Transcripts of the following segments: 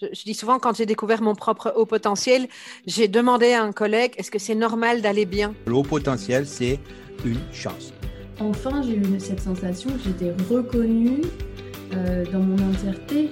Je, dis souvent, quand j'ai découvert mon propre haut potentiel, j'ai demandé à un collègue, est-ce que c'est normal d'aller bien? Le haut potentiel, c'est une chance. Enfin, j'ai eu cette sensation que j'étais reconnue euh, dans mon entièreté.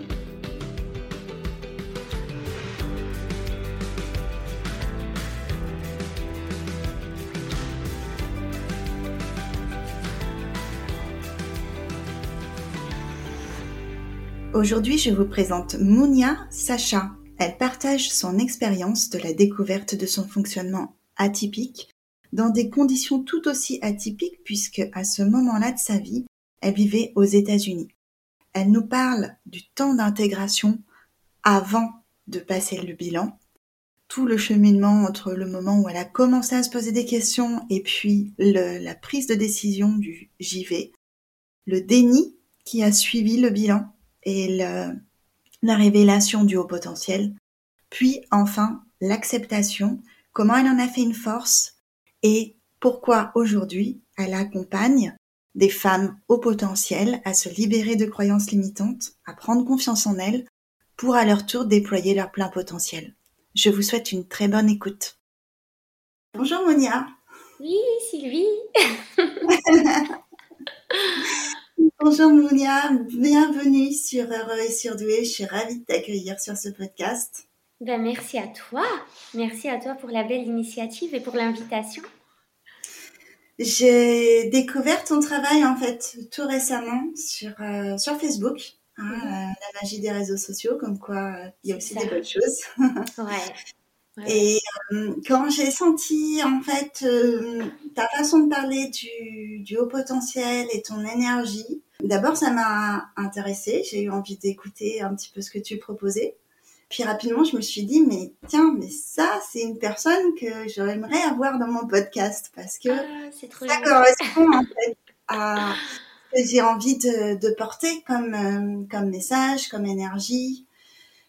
Aujourd'hui, je vous présente Mounia Sacha. Elle partage son expérience de la découverte de son fonctionnement atypique dans des conditions tout aussi atypiques puisque à ce moment-là de sa vie, elle vivait aux États-Unis. Elle nous parle du temps d'intégration avant de passer le bilan, tout le cheminement entre le moment où elle a commencé à se poser des questions et puis la prise de décision du JV, le déni qui a suivi le bilan et la révélation du haut potentiel, puis enfin l'acceptation, comment elle en a fait une force et pourquoi aujourd'hui elle accompagne des femmes au potentiel à se libérer de croyances limitantes, à prendre confiance en elles pour à leur tour déployer leur plein potentiel. Je vous souhaite une très bonne écoute. Bonjour Monia. Oui, Sylvie. Bonjour Mounia, bienvenue sur Heureux et Surdoué. Je suis ravie de t'accueillir sur ce podcast. Ben, merci à toi. Merci à toi pour la belle initiative et pour l'invitation. J'ai découvert ton travail en fait tout récemment sur, euh, sur Facebook. Hein, mhm. euh, la magie des réseaux sociaux, comme quoi euh, il y a aussi des bonnes choses. ouais. Et euh, quand j'ai senti en fait euh, ta façon de parler du, du, haut potentiel et ton énergie, d'abord ça m'a intéressée, j'ai eu envie d'écouter un petit peu ce que tu proposais. Puis rapidement je me suis dit mais tiens mais ça c'est une personne que j'aimerais avoir dans mon podcast parce que ah, ça correspond en fait à ce que j'ai envie de, de porter comme, euh, comme message, comme énergie.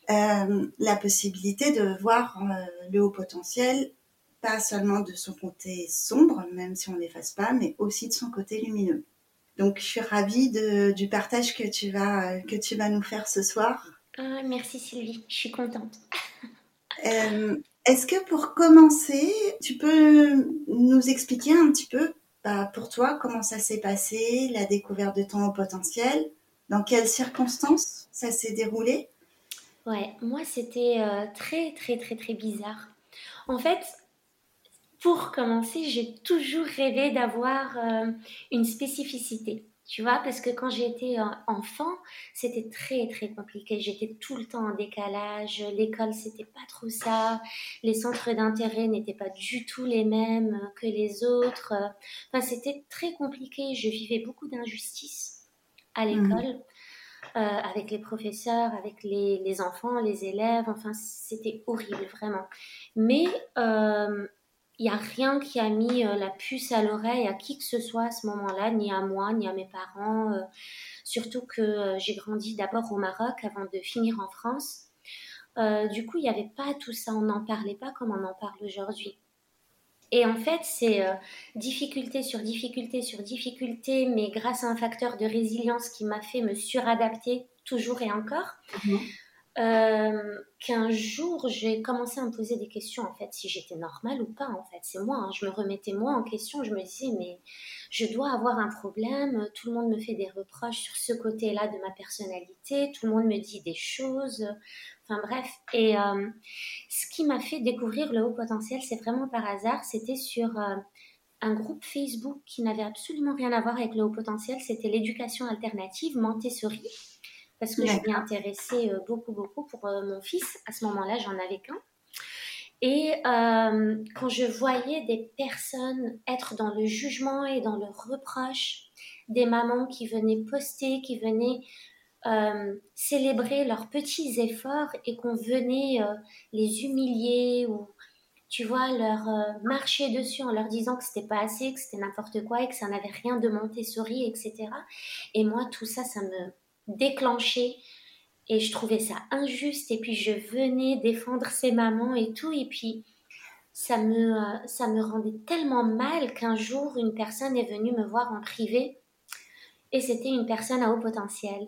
Euh, la possibilité de voir euh, le haut potentiel, pas seulement de son côté sombre, même si on n'efface pas, mais aussi de son côté lumineux. Donc, je suis ravie de, du partage que tu vas que tu vas nous faire ce soir. Ah, merci Sylvie, je suis contente. euh, Est-ce que pour commencer, tu peux nous expliquer un petit peu, bah, pour toi, comment ça s'est passé, la découverte de ton potentiel, dans quelles circonstances ça s'est déroulé? Ouais, moi c'était euh, très très très très bizarre. En fait, pour commencer, j'ai toujours rêvé d'avoir euh, une spécificité. Tu vois, parce que quand j'étais euh, enfant, c'était très très compliqué. J'étais tout le temps en décalage. L'école, c'était pas trop ça. Les centres d'intérêt n'étaient pas du tout les mêmes que les autres. Enfin, c'était très compliqué. Je vivais beaucoup d'injustice à mmh. l'école. Euh, avec les professeurs, avec les, enfants, les élèves. Enfin, c'était horrible, vraiment. Mais il euh, n'y a rien qui a mis euh, la puce à l'oreille à qui que ce soit à ce moment-là, ni à moi, ni à mes parents. surtout que j'ai grandi d'abord au Maroc avant de finir en France. du coup, il n'y avait pas tout ça, on n'en parlait pas comme on en parle aujourd'hui. Et en fait, c'est euh, difficulté sur difficulté sur difficulté, mais grâce à un facteur de résilience qui m'a fait me suradapter toujours et encore, mhm. Euh, qu'un jour, j'ai commencé à me poser des questions, en fait, si j'étais normale ou pas, en fait. C'est moi, hein. je me remettais moi en question, je me disais, mais je dois avoir un problème, tout le monde me fait des reproches sur ce côté-là de ma personnalité, tout le monde me dit des choses, Enfin bref, et euh, ce qui m'a fait découvrir le haut potentiel, c'est vraiment par hasard, c'était sur euh, un groupe Facebook qui n'avait absolument rien à voir avec le haut potentiel, c'était l'éducation alternative Montessori, parce que je m'y intéressais euh, beaucoup, beaucoup pour mon fils. À ce moment-là, j'en avais qu'un. Et quand je voyais des personnes être dans le jugement et dans le reproche, des mamans qui venaient poster, qui venaient euh, célébrer leurs petits efforts et qu'on venait euh, les humilier ou tu vois leur euh, marcher dessus en leur disant que c'était pas assez, que c'était n'importe quoi et que ça n'avait rien de Montessori, etc. Et moi tout ça, ça me déclenchait et je trouvais ça injuste. Et puis je venais défendre ces mamans et tout. Et puis ça me ça me rendait tellement mal qu'un jour une personne est venue me voir en privé. Et c'était une personne à haut potentiel.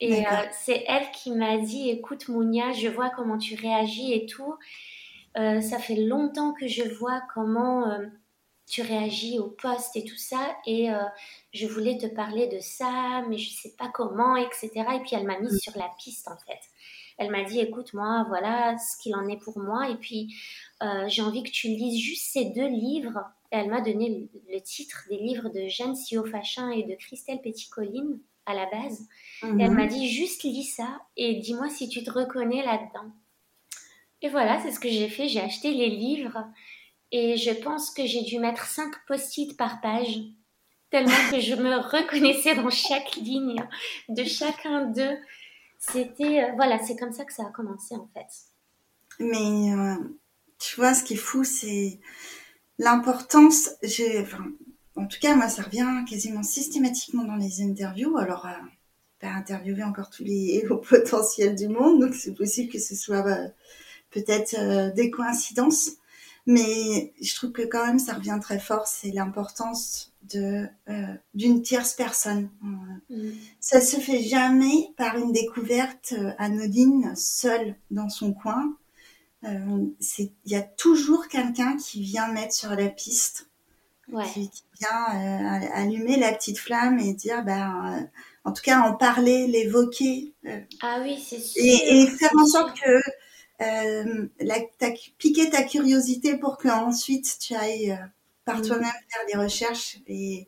Et c'est elle qui m'a dit, écoute Mounia, je vois comment tu réagis et tout. ça fait longtemps que je vois comment tu réagis au poste et tout ça. Et euh, je voulais te parler de ça, mais je sais pas comment, etc. Et puis elle m'a mise sur la piste en fait. Elle m'a dit, écoute, moi, voilà ce qu'il en est pour moi. Et puis, euh, j'ai envie que tu lises juste ces deux livres. elle m'a donné le, titre des livres de Jeanne Sio-Fachin et de Christelle Petit-Colline à la base. Et elle Mhm. m'a dit, juste lis ça et dis-moi si tu te reconnais là-dedans. Et voilà, c'est ce que j'ai fait. J'ai acheté les livres et je pense que j'ai dû mettre cinq post-it par page, tellement que je me reconnaissais dans chaque ligne de chacun d'eux. C'était, euh, voilà, c'est comme ça que ça a commencé en fait. Mais euh, tu vois, ce qui est fou, c'est l'importance. Enfin, en tout cas, moi, ça revient quasiment systématiquement dans les interviews. Alors, euh, pas interviewer encore tous les hauts potentiels du monde, donc c'est possible que ce soit euh, peut-être des coïncidences. Mais je trouve que quand même, ça revient très fort. C'est l'importance de euh, d'une tierce personne. Euh, Mm. ça se fait jamais par une découverte euh, anodine, seule dans son coin. Euh, Il y a toujours quelqu'un qui vient mettre sur la piste, Ouais. qui, qui vient euh, allumer la petite flamme et dire, ben, en tout cas, en parler, l'évoquer, Ah oui, c'est sûr. et, et faire en sorte que euh, la, piquer ta curiosité pour que ensuite tu ailles euh, par Mm. toi-même faire des recherches et,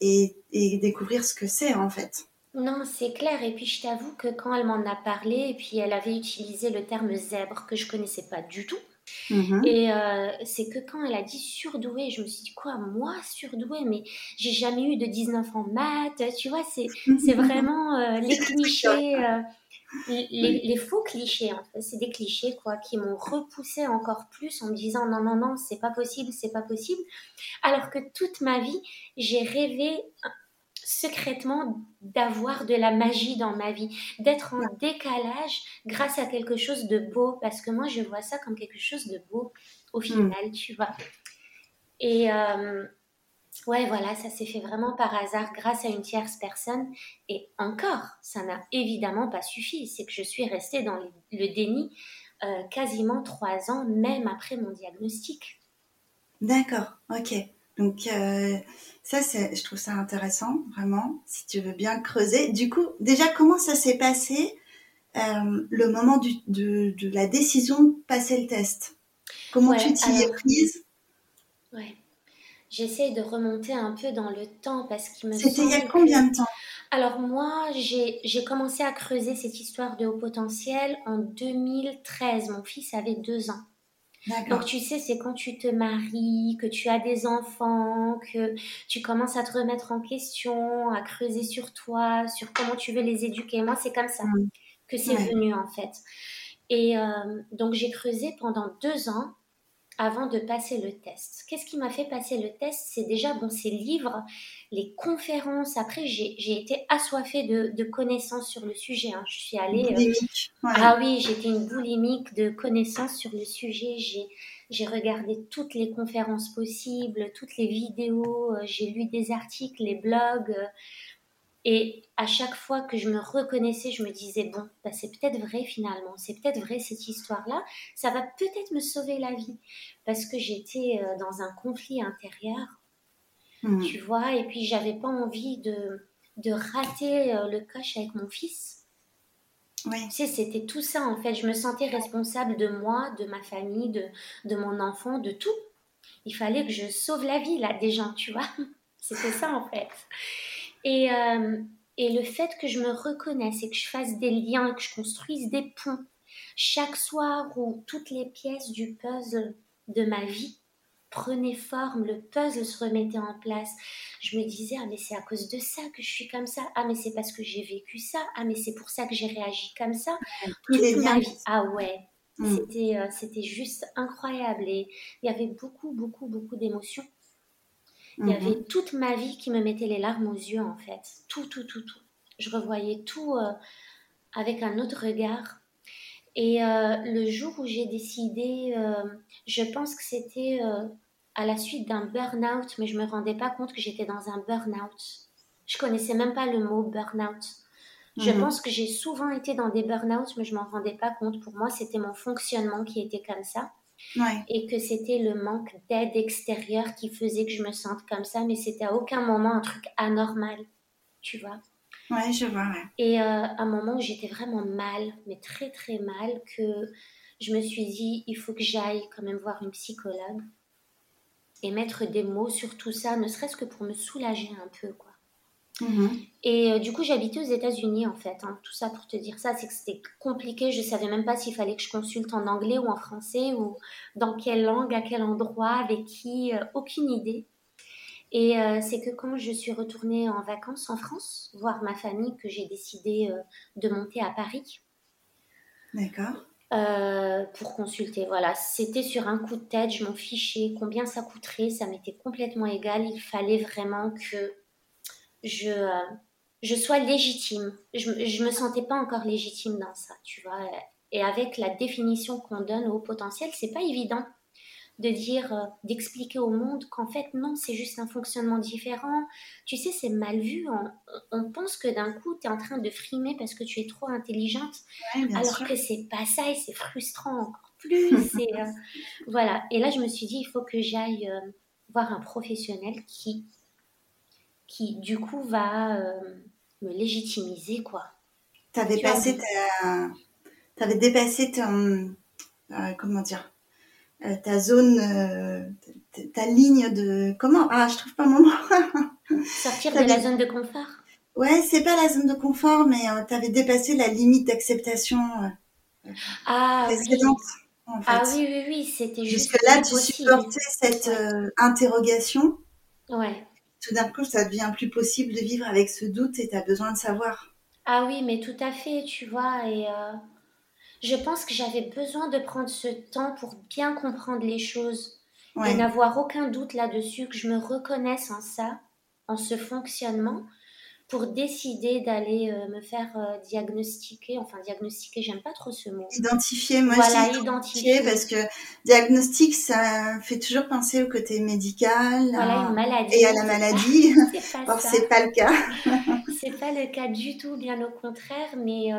et, et découvrir ce que c'est en fait. Non, c'est clair. Et puis je t'avoue que quand elle m'en a parlé, et puis elle avait utilisé le terme zèbre que je connaissais pas du tout. Mhm. Et euh, c'est que quand elle a dit surdouée, je me suis dit quoi, moi surdouée Mais j'ai jamais eu de 19 en maths. Tu vois, c'est c'est vraiment euh, les clichés, euh, les, les faux clichés en fait. C'est des clichés quoi qui m'ont repoussé encore plus en me disant non non non c'est pas possible, c'est pas possible. Alors que toute ma vie j'ai rêvé secrètement d'avoir de la magie dans ma vie, d'être en décalage grâce à quelque chose de beau, parce que moi je vois ça comme quelque chose de beau au final, tu vois. Et euh, ouais, voilà, ça s'est fait vraiment par hasard grâce à une tierce personne. Et encore, ça n'a évidemment pas suffi, c'est que je suis restée dans le, déni euh, quasiment trois ans, même après mon diagnostic. D'accord, ok. Donc euh, ça, c'est, je trouve ça intéressant, vraiment, si tu veux bien creuser. Du coup, déjà, comment ça s'est passé euh, le moment du, de, de la décision de passer le test? Comment Ouais, tu t'y es prise? Ouais. J'essaie de remonter un peu dans le temps parce qu'il me C'était il y a combien de temps? Alors moi, j'ai commencé à creuser cette histoire de haut potentiel en 2013. Mon fils avait deux ans. Donc tu sais, c'est quand tu te maries, que tu as des enfants, que tu commences à te remettre en question, à creuser sur toi, sur comment tu veux les éduquer. Moi, c'est comme ça Mm. que c'est Ouais. venu en fait. Et euh, donc j'ai creusé pendant deux ans avant de passer le test. Qu'est-ce qui m'a fait passer le test? C'est déjà bon, ces livres, les conférences. Après, j'ai été assoiffée de, de connaissances sur le sujet. hein. Je suis allée. euh, Boulimique. Ouais. ah oui, j'étais une boulimique de connaissances sur le sujet. J'ai, j'ai regardé toutes les conférences possibles, toutes les vidéos, euh, j'ai lu des articles, les blogs. Et à chaque fois que je me reconnaissais, je me disais, bon, bah, c'est peut-être vrai finalement, c'est peut-être vrai cette histoire-là, ça va peut-être me sauver la vie. Parce que j'étais euh, dans un conflit intérieur Mm. tu vois, et puis j'avais pas envie de, de rater euh, le coche avec mon fils. Oui. Tu sais, c'était tout ça en fait. Je me sentais responsable de moi, de ma famille, de, de mon enfant, de tout. Il fallait que je sauve la vie là des gens, tu vois. C'était ça en fait. Et, euh, et le fait que je me reconnaisse et que je fasse des liens, que je construise des ponts chaque soir où toutes les pièces du puzzle de ma vie prenaient forme, le puzzle se remettait en place. Je me disais, ah mais c'est à cause de ça que je suis comme ça. Ah mais c'est parce que j'ai vécu ça. Ah mais c'est pour ça que j'ai réagi comme ça. Toute ma vie. Ah ouais. Mm. C'était, euh, c'était juste incroyable et il y avait beaucoup, beaucoup, beaucoup d'émotions. Il y Mhm. avait toute ma vie qui me mettait les larmes aux yeux en fait. Tout, tout, tout, tout. Je revoyais tout euh, avec un autre regard. Et euh, le jour où j'ai décidé, euh, je pense que c'était à la suite d'un burn-out, mais je me rendais pas compte que j'étais dans un burn-out. Je connaissais même pas le mot burn-out. Je Mhm. pense que j'ai souvent été dans des burn-out, mais je m'en rendais pas compte. Pour moi, c'était mon fonctionnement qui était comme ça Ouais. et que c'était le manque d'aide extérieure qui faisait que je me sente comme ça, mais c'était à aucun moment un truc anormal, tu vois. Ouais, je vois, ouais. Et euh, à un moment où j'étais vraiment mal, mais très très mal, que je me suis dit, il faut que j'aille quand même voir une psychologue et mettre des mots sur tout ça, ne serait-ce que pour me soulager un peu, quoi. Mhm. Et euh, du coup, j'habitais aux États-Unis en fait. hein. Tout ça pour te dire ça, c'est que c'était compliqué. Je savais même pas s'il fallait que je consulte en anglais ou en français ou dans quelle langue, à quel endroit, avec qui, euh, aucune idée. Et euh, c'est que quand je suis retournée en vacances en France, voir ma famille, que j'ai décidé de monter à Paris D'accord. euh, pour consulter. Voilà, c'était sur un coup de tête, je m'en fichais. Combien ça coûterait, ça m'était complètement égal. Il fallait vraiment que je, euh, je sois légitime. Je, je me sentais pas encore légitime dans ça, tu vois. Et avec la définition qu'on donne au potentiel, c'est pas évident de dire, euh, d'expliquer au monde qu'en fait, non, c'est juste un fonctionnement différent. Tu sais, c'est mal vu. On, on pense que d'un coup, tu es en train de frimer parce que tu es trop intelligente. Ouais, Alors sûr. que c'est pas ça et c'est frustrant encore plus. et, euh, voilà. Et là, je me suis dit, il faut que j'aille euh, voir un professionnel qui, qui du coup, va euh, me légitimiser, quoi. T'avais Tu as passé ta... T'avais dépassé ton... euh, comment dire euh, ta zone, ta, ligne de... Comment? Ah, je trouve pas mon mot. Sortir de la zone de confort. ouais, c'est pas la zone de confort, mais t'avais dépassé la limite d'acceptation Ah oui. précédente, en fait. Ah oui, oui, oui, c'était juste Jusque-là, plus tu supportais cette Ouais. interrogation? Ouais. Tout d'un coup, ça devient plus possible de vivre avec ce doute et tu as besoin de savoir. Ah oui, mais tout à fait, tu vois, et euh, je pense que j'avais besoin de prendre ce temps pour bien comprendre les choses et n'avoir aucun doute là-dessus, que je me reconnaisse en ça, en ce fonctionnement, pour décider d'aller euh, me faire euh, diagnostiquer, enfin diagnostiquer, j'aime pas trop ce mot. Identifier, moi Voilà, je dis identifier. identifier parce que diagnostic, ça fait toujours penser au côté médical Voilà, à- une maladie. et à la maladie. Or, c'est pas le cas. C'est pas le cas du tout, bien au contraire, mais euh,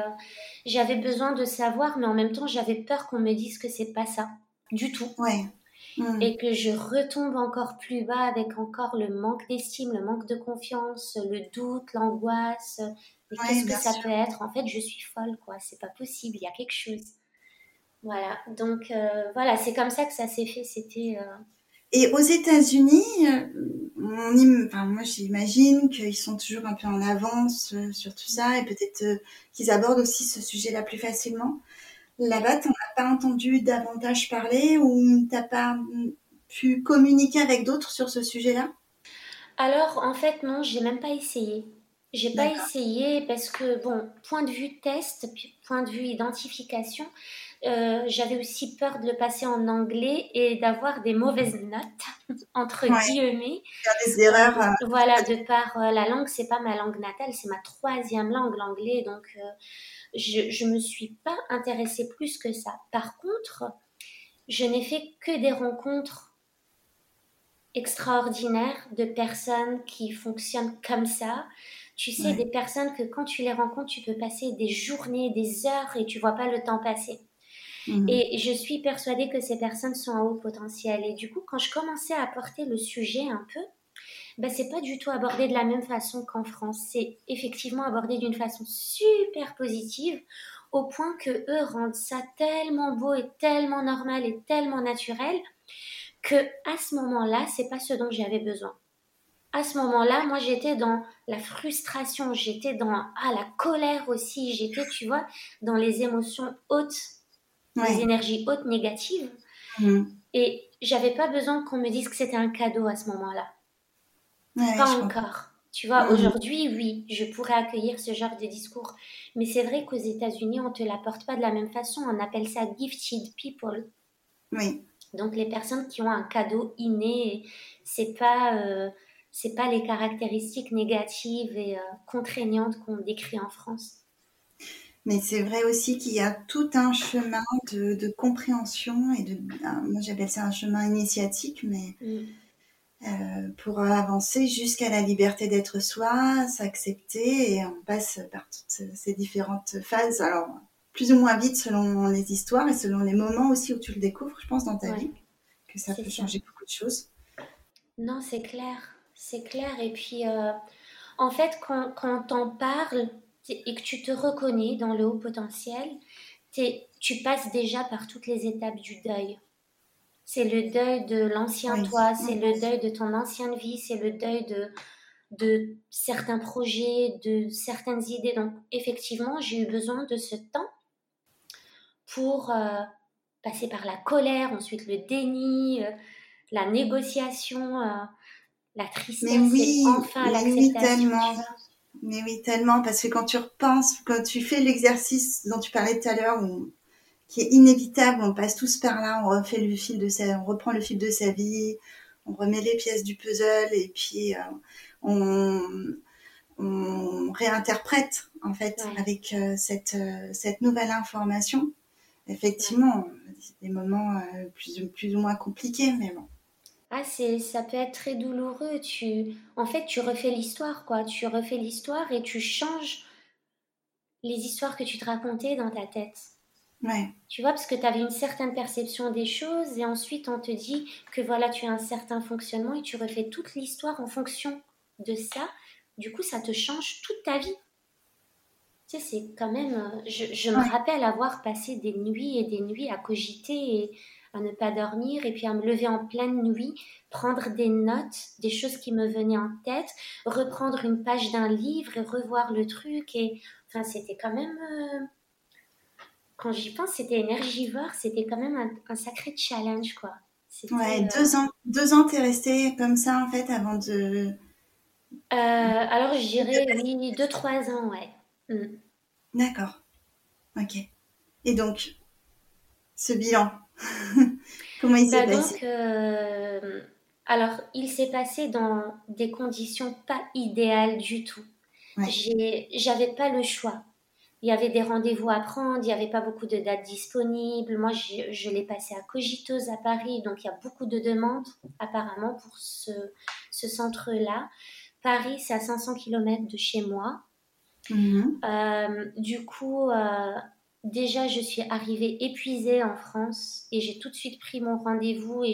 j'avais besoin de savoir, mais en même temps, j'avais peur qu'on me dise que c'est pas ça, du tout. Ouais. Hmm. Et que je retombe encore plus bas avec encore le manque d'estime, le manque de confiance, le doute, l'angoisse. Mais Ouais, qu'est-ce que ça sûr. peut être? En fait, je suis folle, quoi. C'est pas possible, il y a quelque chose. Voilà, donc euh, voilà, c'est comme ça que ça s'est fait. C'était. euh, Et aux États-Unis, euh, on im- enfin, moi j'imagine qu'ils sont toujours un peu en avance sur tout ça et peut-être qu'ils abordent aussi ce sujet-là plus facilement. Là-bas, t'en as pas entendu davantage parler ou t'as pas pu communiquer avec d'autres sur ce sujet-là? Alors, en fait, non, j'ai même pas essayé. J'ai pas essayé parce que, bon, point de vue test, point de vue identification, euh, j'avais aussi peur de le passer en anglais et d'avoir des mauvaises notes, entre Ouais. guillemets. Faire des erreurs. euh, Voilà, de par euh, la langue, c'est pas ma langue natale, c'est ma troisième langue, l'anglais. Donc, je, je me suis pas intéressée plus que ça. Par contre, je n'ai fait que des rencontres extraordinaires de personnes qui fonctionnent comme ça. Tu sais, Ouais. des personnes que quand tu les rencontres, tu peux passer des journées, des heures et tu vois pas le temps passer. mhm. Et je suis persuadée que ces personnes sont à haut potentiel. Et du coup, quand je commençais à porter le sujet un peu, ben, c'est pas du tout abordé de la même façon qu'en France. C'est effectivement abordé d'une façon super positive, au point que eux rendent ça tellement beau et tellement normal et tellement naturel que à ce moment-là, c'est pas ce dont j'avais besoin. À ce moment-là, moi, j'étais dans la frustration, j'étais dans ah, la colère aussi, j'étais, tu vois, dans les émotions hautes les Ouais. énergies hautes négatives Mhm. et j'avais pas besoin qu'on me dise que c'était un cadeau à ce moment-là. Ouais, pas encore. Tu vois, Mhm. aujourd'hui, oui, je pourrais accueillir ce genre de discours. Mais c'est vrai qu'aux États-Unis, on te l'apporte pas de la même façon. On appelle ça gifted people. Oui. Donc les personnes qui ont un cadeau inné, c'est pas euh, c'est pas les caractéristiques négatives et euh, contraignantes qu'on décrit en France. Mais c'est vrai aussi qu'il y a tout un chemin de, de compréhension et de, ah, moi j'appelle ça un chemin initiatique, mais Mm. Euh, pour avancer jusqu'à la liberté d'être soi, s'accepter et on passe par toutes ces différentes phases. Alors, plus ou moins vite selon les histoires et selon les moments aussi où tu le découvres, je pense, dans ta vie, que ça peut changer beaucoup de choses. Non, c'est clair, c'est clair. Et puis, euh, en fait, quand, quand t'en parles et que tu te reconnais dans le haut potentiel, tu passes déjà par toutes les étapes du deuil. C'est le deuil de l'ancien toi, c'est le deuil de ton ancienne vie, c'est le deuil de, de certains projets, de certaines idées. Donc, effectivement, j'ai eu besoin de ce temps pour euh, passer par la colère, ensuite le déni, euh, la négociation, euh, la tristesse et enfin l'acceptation. mais oui, tellement, parce que quand tu repenses, quand tu fais l'exercice dont tu parlais tout à l'heure, qui est inévitable. On passe tous par là, on refait le fil de sa, on reprend le fil de sa vie, on remet les pièces du puzzle et puis euh, on, on, réinterprète en fait avec euh, cette, euh, cette nouvelle information. Effectivement, des moments plus, plus ou moins compliqués, mais bon. Ah, c'est, ça peut être très douloureux. Tu, en fait, tu refais l'histoire, quoi. Tu refais l'histoire et tu changes les histoires que tu te racontais dans ta tête. Tu vois, parce que tu avais une certaine perception des choses et ensuite on te dit que voilà, tu as un certain fonctionnement et tu refais toute l'histoire en fonction de ça. Du coup, ça te change toute ta vie. Tu sais, c'est quand même. Euh, je, me rappelle avoir passé des nuits et des nuits à cogiter et à ne pas dormir et puis à me lever en pleine nuit, prendre des notes, des choses qui me venaient en tête, reprendre une page d'un livre et revoir le truc. Et enfin, c'était quand même. Euh, quand j'y pense, c'était énergivore, c'était quand même un, sacré challenge, quoi. Ouais, euh, deux ans, deux ans, t'es resté comme ça, en fait, avant de... Euh, alors, je dirais, oui, deux, trois ans, ouais. Mm. D'accord. Ok. Et donc, ce bilan, comment il s'est bah, passé? euh, Alors, il s'est passé dans des conditions pas idéales du tout. J'avais pas le choix il y avait des rendez-vous à prendre, il n'y avait pas beaucoup de dates disponibles. Moi, je, l'ai passé à Cogitos à Paris, donc il y a beaucoup de demandes apparemment pour ce, centre-là. Paris, c'est à 500 km de chez moi. Mhm. Euh, du coup, euh, déjà, je suis arrivée épuisée en France et j'ai tout de suite pris mon rendez-vous et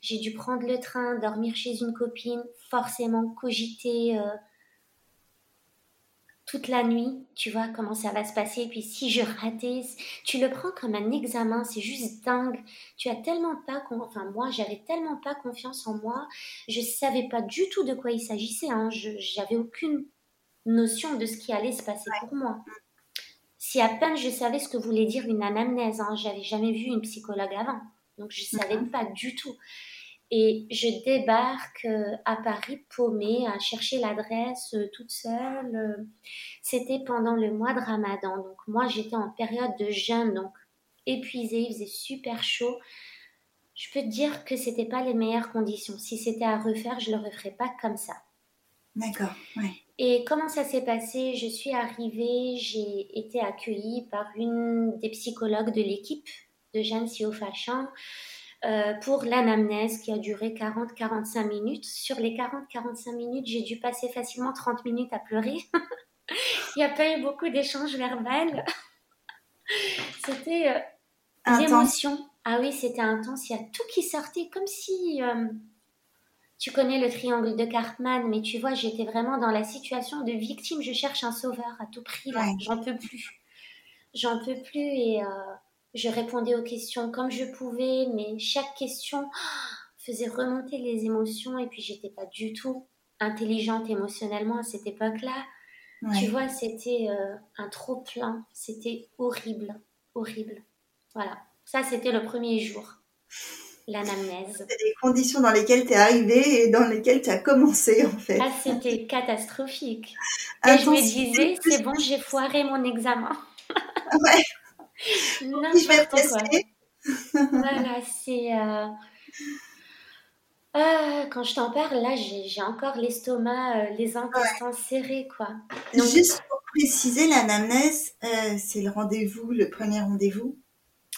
j'ai dû prendre le train, dormir chez une copine, forcément cogiter. Euh, toute la nuit, tu vois comment ça va se passer. Et puis si je ratais, tu le prends comme un examen, c'est juste dingue. Tu as tellement pas, enfin moi, j'avais tellement pas confiance en moi. Je savais pas du tout de quoi il s'agissait. Hein. J'avais aucune notion de ce qui allait se passer pour moi. Si à peine je savais ce que voulait dire une anamnèse, hein, j'avais jamais vu une psychologue avant, donc je savais pas du tout. Et je débarque euh, à Paris paumée, à chercher l'adresse euh, toute seule. Euh. C'était pendant le mois de Ramadan. Donc moi, j'étais en période de jeûne, donc épuisée, il faisait super chaud. Je peux te dire que c'était pas les meilleures conditions. Si c'était à refaire, je le referais pas comme ça. D'accord, ouais. Et comment ça s'est passé? Je suis arrivée, j'ai été accueillie par une des psychologues de l'équipe de Jeanne Sio Fachan. Euh, pour l'anamnèse qui a duré 40-45 minutes. Sur les 40-45 minutes, j'ai dû passer facilement 30 minutes à pleurer. Il n'y a pas eu beaucoup d'échanges verbaux. c'était euh, l'émotion. Ah oui, c'était intense. Il y a tout qui sortait comme si... Euh, tu connais le triangle de Cartman, mais tu vois, j'étais vraiment dans la situation de victime. Je cherche un sauveur à tout prix. J'en peux plus. J'en peux plus et je répondais aux questions comme je pouvais, mais chaque question faisait remonter les émotions et puis j'étais pas du tout intelligente émotionnellement à cette époque-là. Tu vois, c'était euh, un trop plein, c'était horrible, horrible. Voilà, ça c'était le premier jour, l'anamnèse. C'était les conditions dans lesquelles tu es arrivée et dans lesquelles tu as commencé en fait. Ah, c'était catastrophique. Et je me disais, c'est bon, j'ai foiré mon examen. ouais. Je vais tester. voilà, c'est. Euh, ah, quand je t'en parle, là, j'ai encore l'estomac, euh, les intestins serrés, quoi. Juste pour préciser, l'anamnèse, euh, c'est le rendez-vous, le premier rendez-vous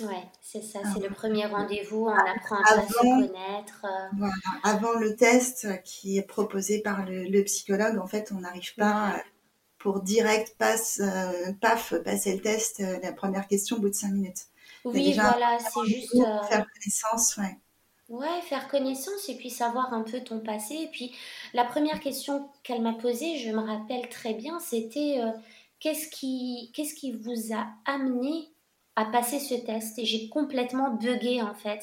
Ouais, c'est ça, c'est le premier rendez-vous, on apprend à se connaître. Voilà, avant le test qui est proposé par le, psychologue, en fait, on n'arrive pas pour direct passe, euh, paf, passer le test, la première question au bout de cinq minutes. Oui, voilà, c'est juste. Faire connaissance, ouais. Ouais, faire connaissance et puis savoir un peu ton passé. Et puis, la première question qu'elle m'a posée, je me rappelle très bien, c'était qu'est-ce qui, qu'est-ce qui vous a amené à passer ce test? Et j'ai complètement bugué en fait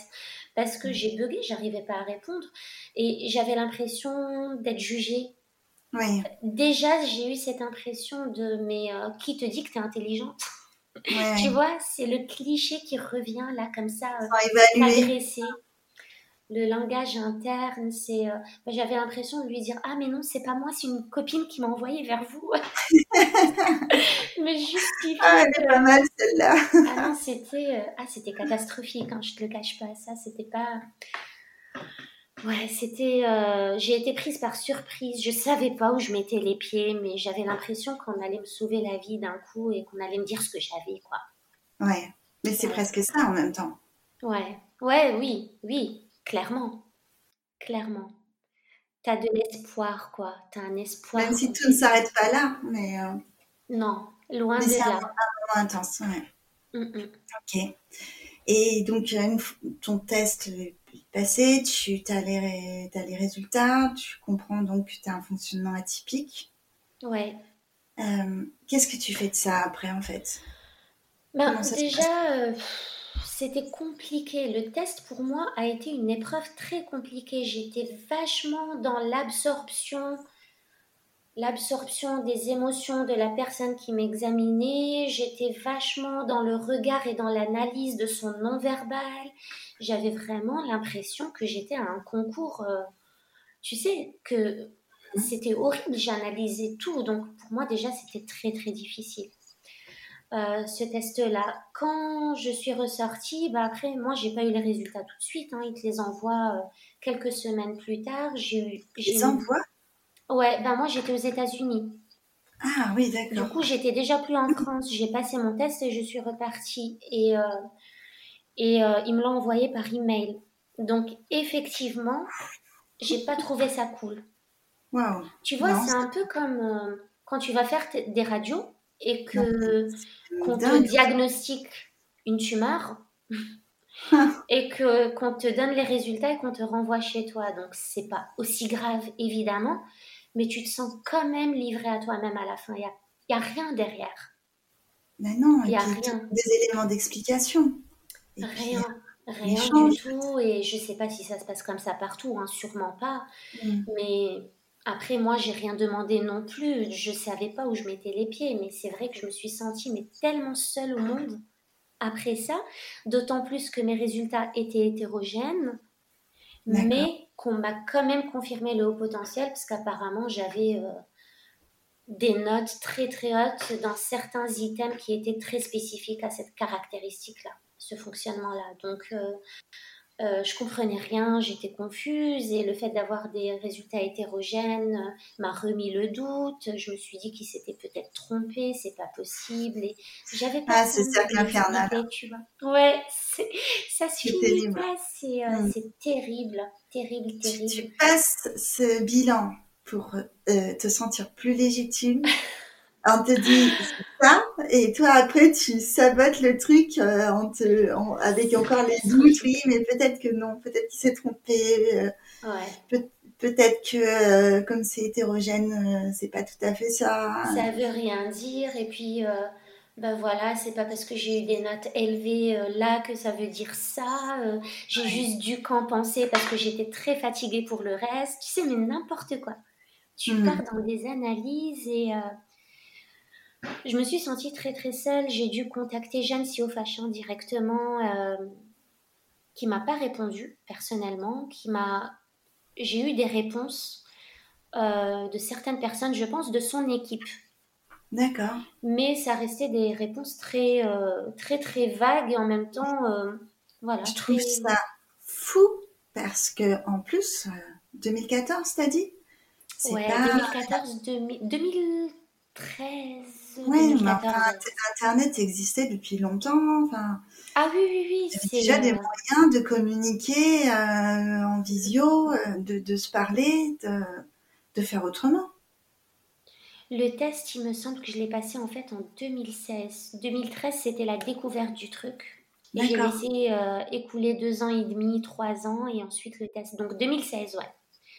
parce que j'ai bugué, j'arrivais pas à répondre et j'avais l'impression d'être jugée. Oui. Déjà, j'ai eu cette impression de mais euh, qui te dit que tu es intelligente Tu vois, c'est le cliché qui revient là comme ça, euh, agressé le langage interne, c'est. Euh, j'avais l'impression de lui dire Ah, mais non, c'est pas moi, c'est une copine qui m'a envoyé vers vous. mais juste. Ah, elle est pas mal celle-là. ah non, c'était euh, ah, catastrophique, hein, je te le cache pas. Ça, c'était pas. Ouais, c'était. Euh, j'ai été prise par surprise. Je savais pas où je mettais les pieds, mais j'avais l'impression qu'on allait me sauver la vie d'un coup et qu'on allait me dire ce que j'avais, quoi. Ouais, mais c'est presque ça en même temps. Ouais, ouais, oui, oui. Clairement, clairement. T'as de l'espoir, quoi. T'as un espoir. Même si tout ne s'arrête pas là, mais. Euh, non, loin de là. C'est un intense, ouais. Ok. Et donc, ton test est passé, tu as les, as les résultats, tu comprends donc que tu as un fonctionnement atypique. Ouais. Euh, qu'est-ce que tu fais de ça après, en fait? Ben, Déjà, c'était compliqué. Le test pour moi a été une épreuve très compliquée. J'étais vachement dans l'absorption, l'absorption des émotions de la personne qui m'examinait. J'étais vachement dans le regard et dans l'analyse de son non-verbal. J'avais vraiment l'impression que j'étais à un concours. Euh, tu sais, que c'était horrible. J'analysais tout. Donc pour moi déjà, c'était très très difficile. Euh, ce test-là. Quand je suis ressortie, bah après, moi, j'ai pas eu les résultats tout de suite. Hein. Ils te les envoient euh, quelques semaines plus tard. J'ai eu. Ils envoient? Ouais, ben moi, j'étais aux États-Unis. Ah oui, d'accord. Du coup, j'étais déjà plus en France. J'ai passé mon test et je suis repartie. Et, euh, et ils me l'ont envoyé par email. Donc, effectivement, j'ai pas trouvé ça cool. Wow. Tu vois, c'est un peu comme quand tu vas faire des radios et que qu'on te diagnostique une tumeur et que qu'on te donne les résultats et qu'on te renvoie chez toi. Donc c'est pas aussi grave évidemment, mais tu te sens quand même livré à toi-même à la fin. Il y a, y a rien derrière. Mais non, il y a rien. Des éléments d'explication. Rien. Rien du tout, et je sais pas si ça se passe comme ça partout, hein, sûrement pas. Mm. Mais après, moi, j'ai rien demandé non plus. Je savais pas où je mettais les pieds, mais c'est vrai que je me suis sentie mais tellement seule au monde après ça. D'autant plus que mes résultats étaient hétérogènes, mais qu'on m'a quand même confirmé le haut potentiel parce qu'apparemment j'avais euh, des notes très très hautes dans certains items qui étaient très spécifiques à cette caractéristique-là, ce fonctionnement-là. Donc euh, euh, je comprenais rien, j'étais confuse et le fait d'avoir des résultats hétérogènes euh, m'a remis le doute. Je me suis dit qu'il s'était peut-être trompé, c'est pas possible. Et j'avais pas. Ah, c'est cercle infernal. Tu vois. Ouais, ça se finit pas. Euh, mm. C'est terrible, terrible, terrible. Tu, tu, passes ce bilan pour te sentir plus légitime. on te dit ça, et toi après tu sabotes le truc euh, te, avec encore les doutes, oui, mais peut-être que non, peut-être qu'il s'est trompé, euh, ouais. peut-être que euh, comme c'est hétérogène, c'est pas tout à fait ça. Ça veut rien dire, et puis ben voilà, c'est pas parce que j'ai eu des notes élevées là que ça veut dire ça. j'ai juste dû compenser parce que j'étais très fatiguée pour le reste. Tu sais, mais n'importe quoi. Tu hmm. pars dans des analyses et je me suis sentie très très seule. J'ai dû contacter Jeanne Siofachin directement, euh, qui m'a pas répondu personnellement, qui m'a. J'ai eu des réponses euh, de certaines personnes, je pense, de son équipe. D'accord. Mais ça restait des réponses très euh, très très vagues et en même temps, euh, voilà. Je trouve ça fou parce que en plus, 2014, t'as dit? Ouais, 2014, 2013. Oui, Internet existait depuis longtemps. Enfin, Ah oui, oui, oui. Il y avait déjà des moyens de communiquer euh, en visio, euh, de, de se parler, de, de faire autrement. Le test, il me semble que je l'ai passé en fait en 2016. 2013, c'était la découverte du truc. J'ai laissé euh, écouler deux ans et demi, trois ans, et ensuite le test. Donc 2016, ouais.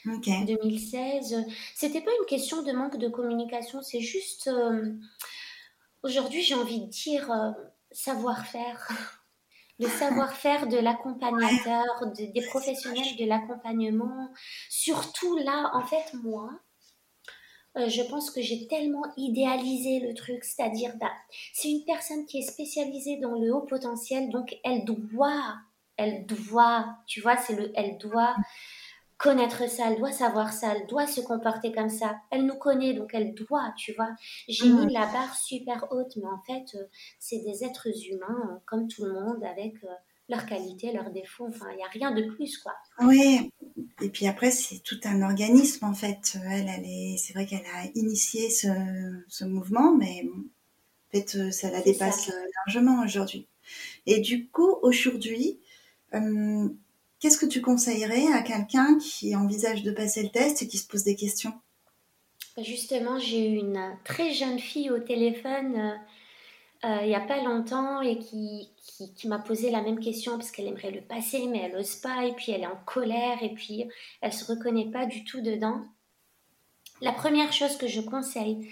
Ok. 2016, euh, c'était pas une question de manque de communication, c'est juste euh, aujourd'hui j'ai envie de dire euh, savoir-faire. Le savoir-faire de l'accompagnateur, de- des professionnels de l'accompagnement. Surtout là, en fait, moi, euh, je pense que j'ai tellement idéalisé le truc, c'est-à-dire, bah, c'est une personne qui est spécialisée dans le haut potentiel, donc elle doit, elle doit, tu vois, c'est le, elle doit connaître ça, elle doit savoir ça, elle doit se comporter comme ça. Elle nous connaît, donc elle doit, tu vois. J'ai mis la barre super haute, mais en fait, euh, c'est des êtres humains, euh, comme tout le monde, avec euh, leurs qualités, leurs défauts. Enfin, il n'y a rien de plus, quoi. Oui. Et puis après, c'est tout un organisme en fait. Elle, elle est, c'est vrai qu'elle a initié ce, ce mouvement, mais bon, en fait, ça la dépasse ça. largement aujourd'hui. Et du coup, aujourd'hui, qu'est-ce que tu conseillerais à quelqu'un qui envisage de passer le test et qui se pose des questions? Justement, j'ai eu une très jeune fille au téléphone euh, euh, il n'y a pas longtemps et qui, qui, qui m'a posé la même question parce qu'elle aimerait le passer, mais elle n'ose pas, et puis elle est en colère, et puis elle ne se reconnaît pas du tout dedans. La première chose que je conseille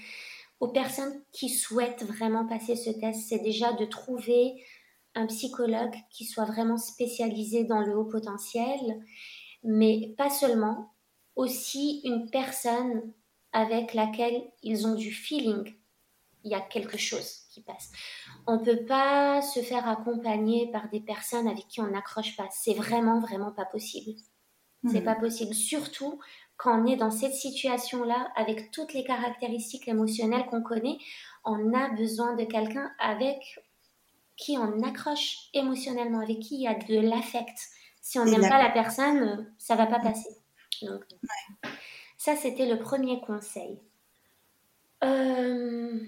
aux personnes qui souhaitent vraiment passer ce test, c'est déjà de trouver un psychologue qui soit vraiment spécialisé dans le haut potentiel, mais pas seulement, aussi une personne avec laquelle ils ont du feeling. Il y a quelque chose qui passe. On ne peut pas se faire accompagner par des personnes avec qui on n'accroche pas. C'est vraiment, vraiment pas possible. C'est Mhm. pas possible. Surtout quand on est dans cette situation-là, avec toutes les caractéristiques émotionnelles qu'on connaît, on a besoin de quelqu'un avec qui on accroche émotionnellement, avec qui il y a de l'affect. Si on n'aime pas la personne, euh, ça va pas passer. Donc, ça, c'était le premier conseil. Euh,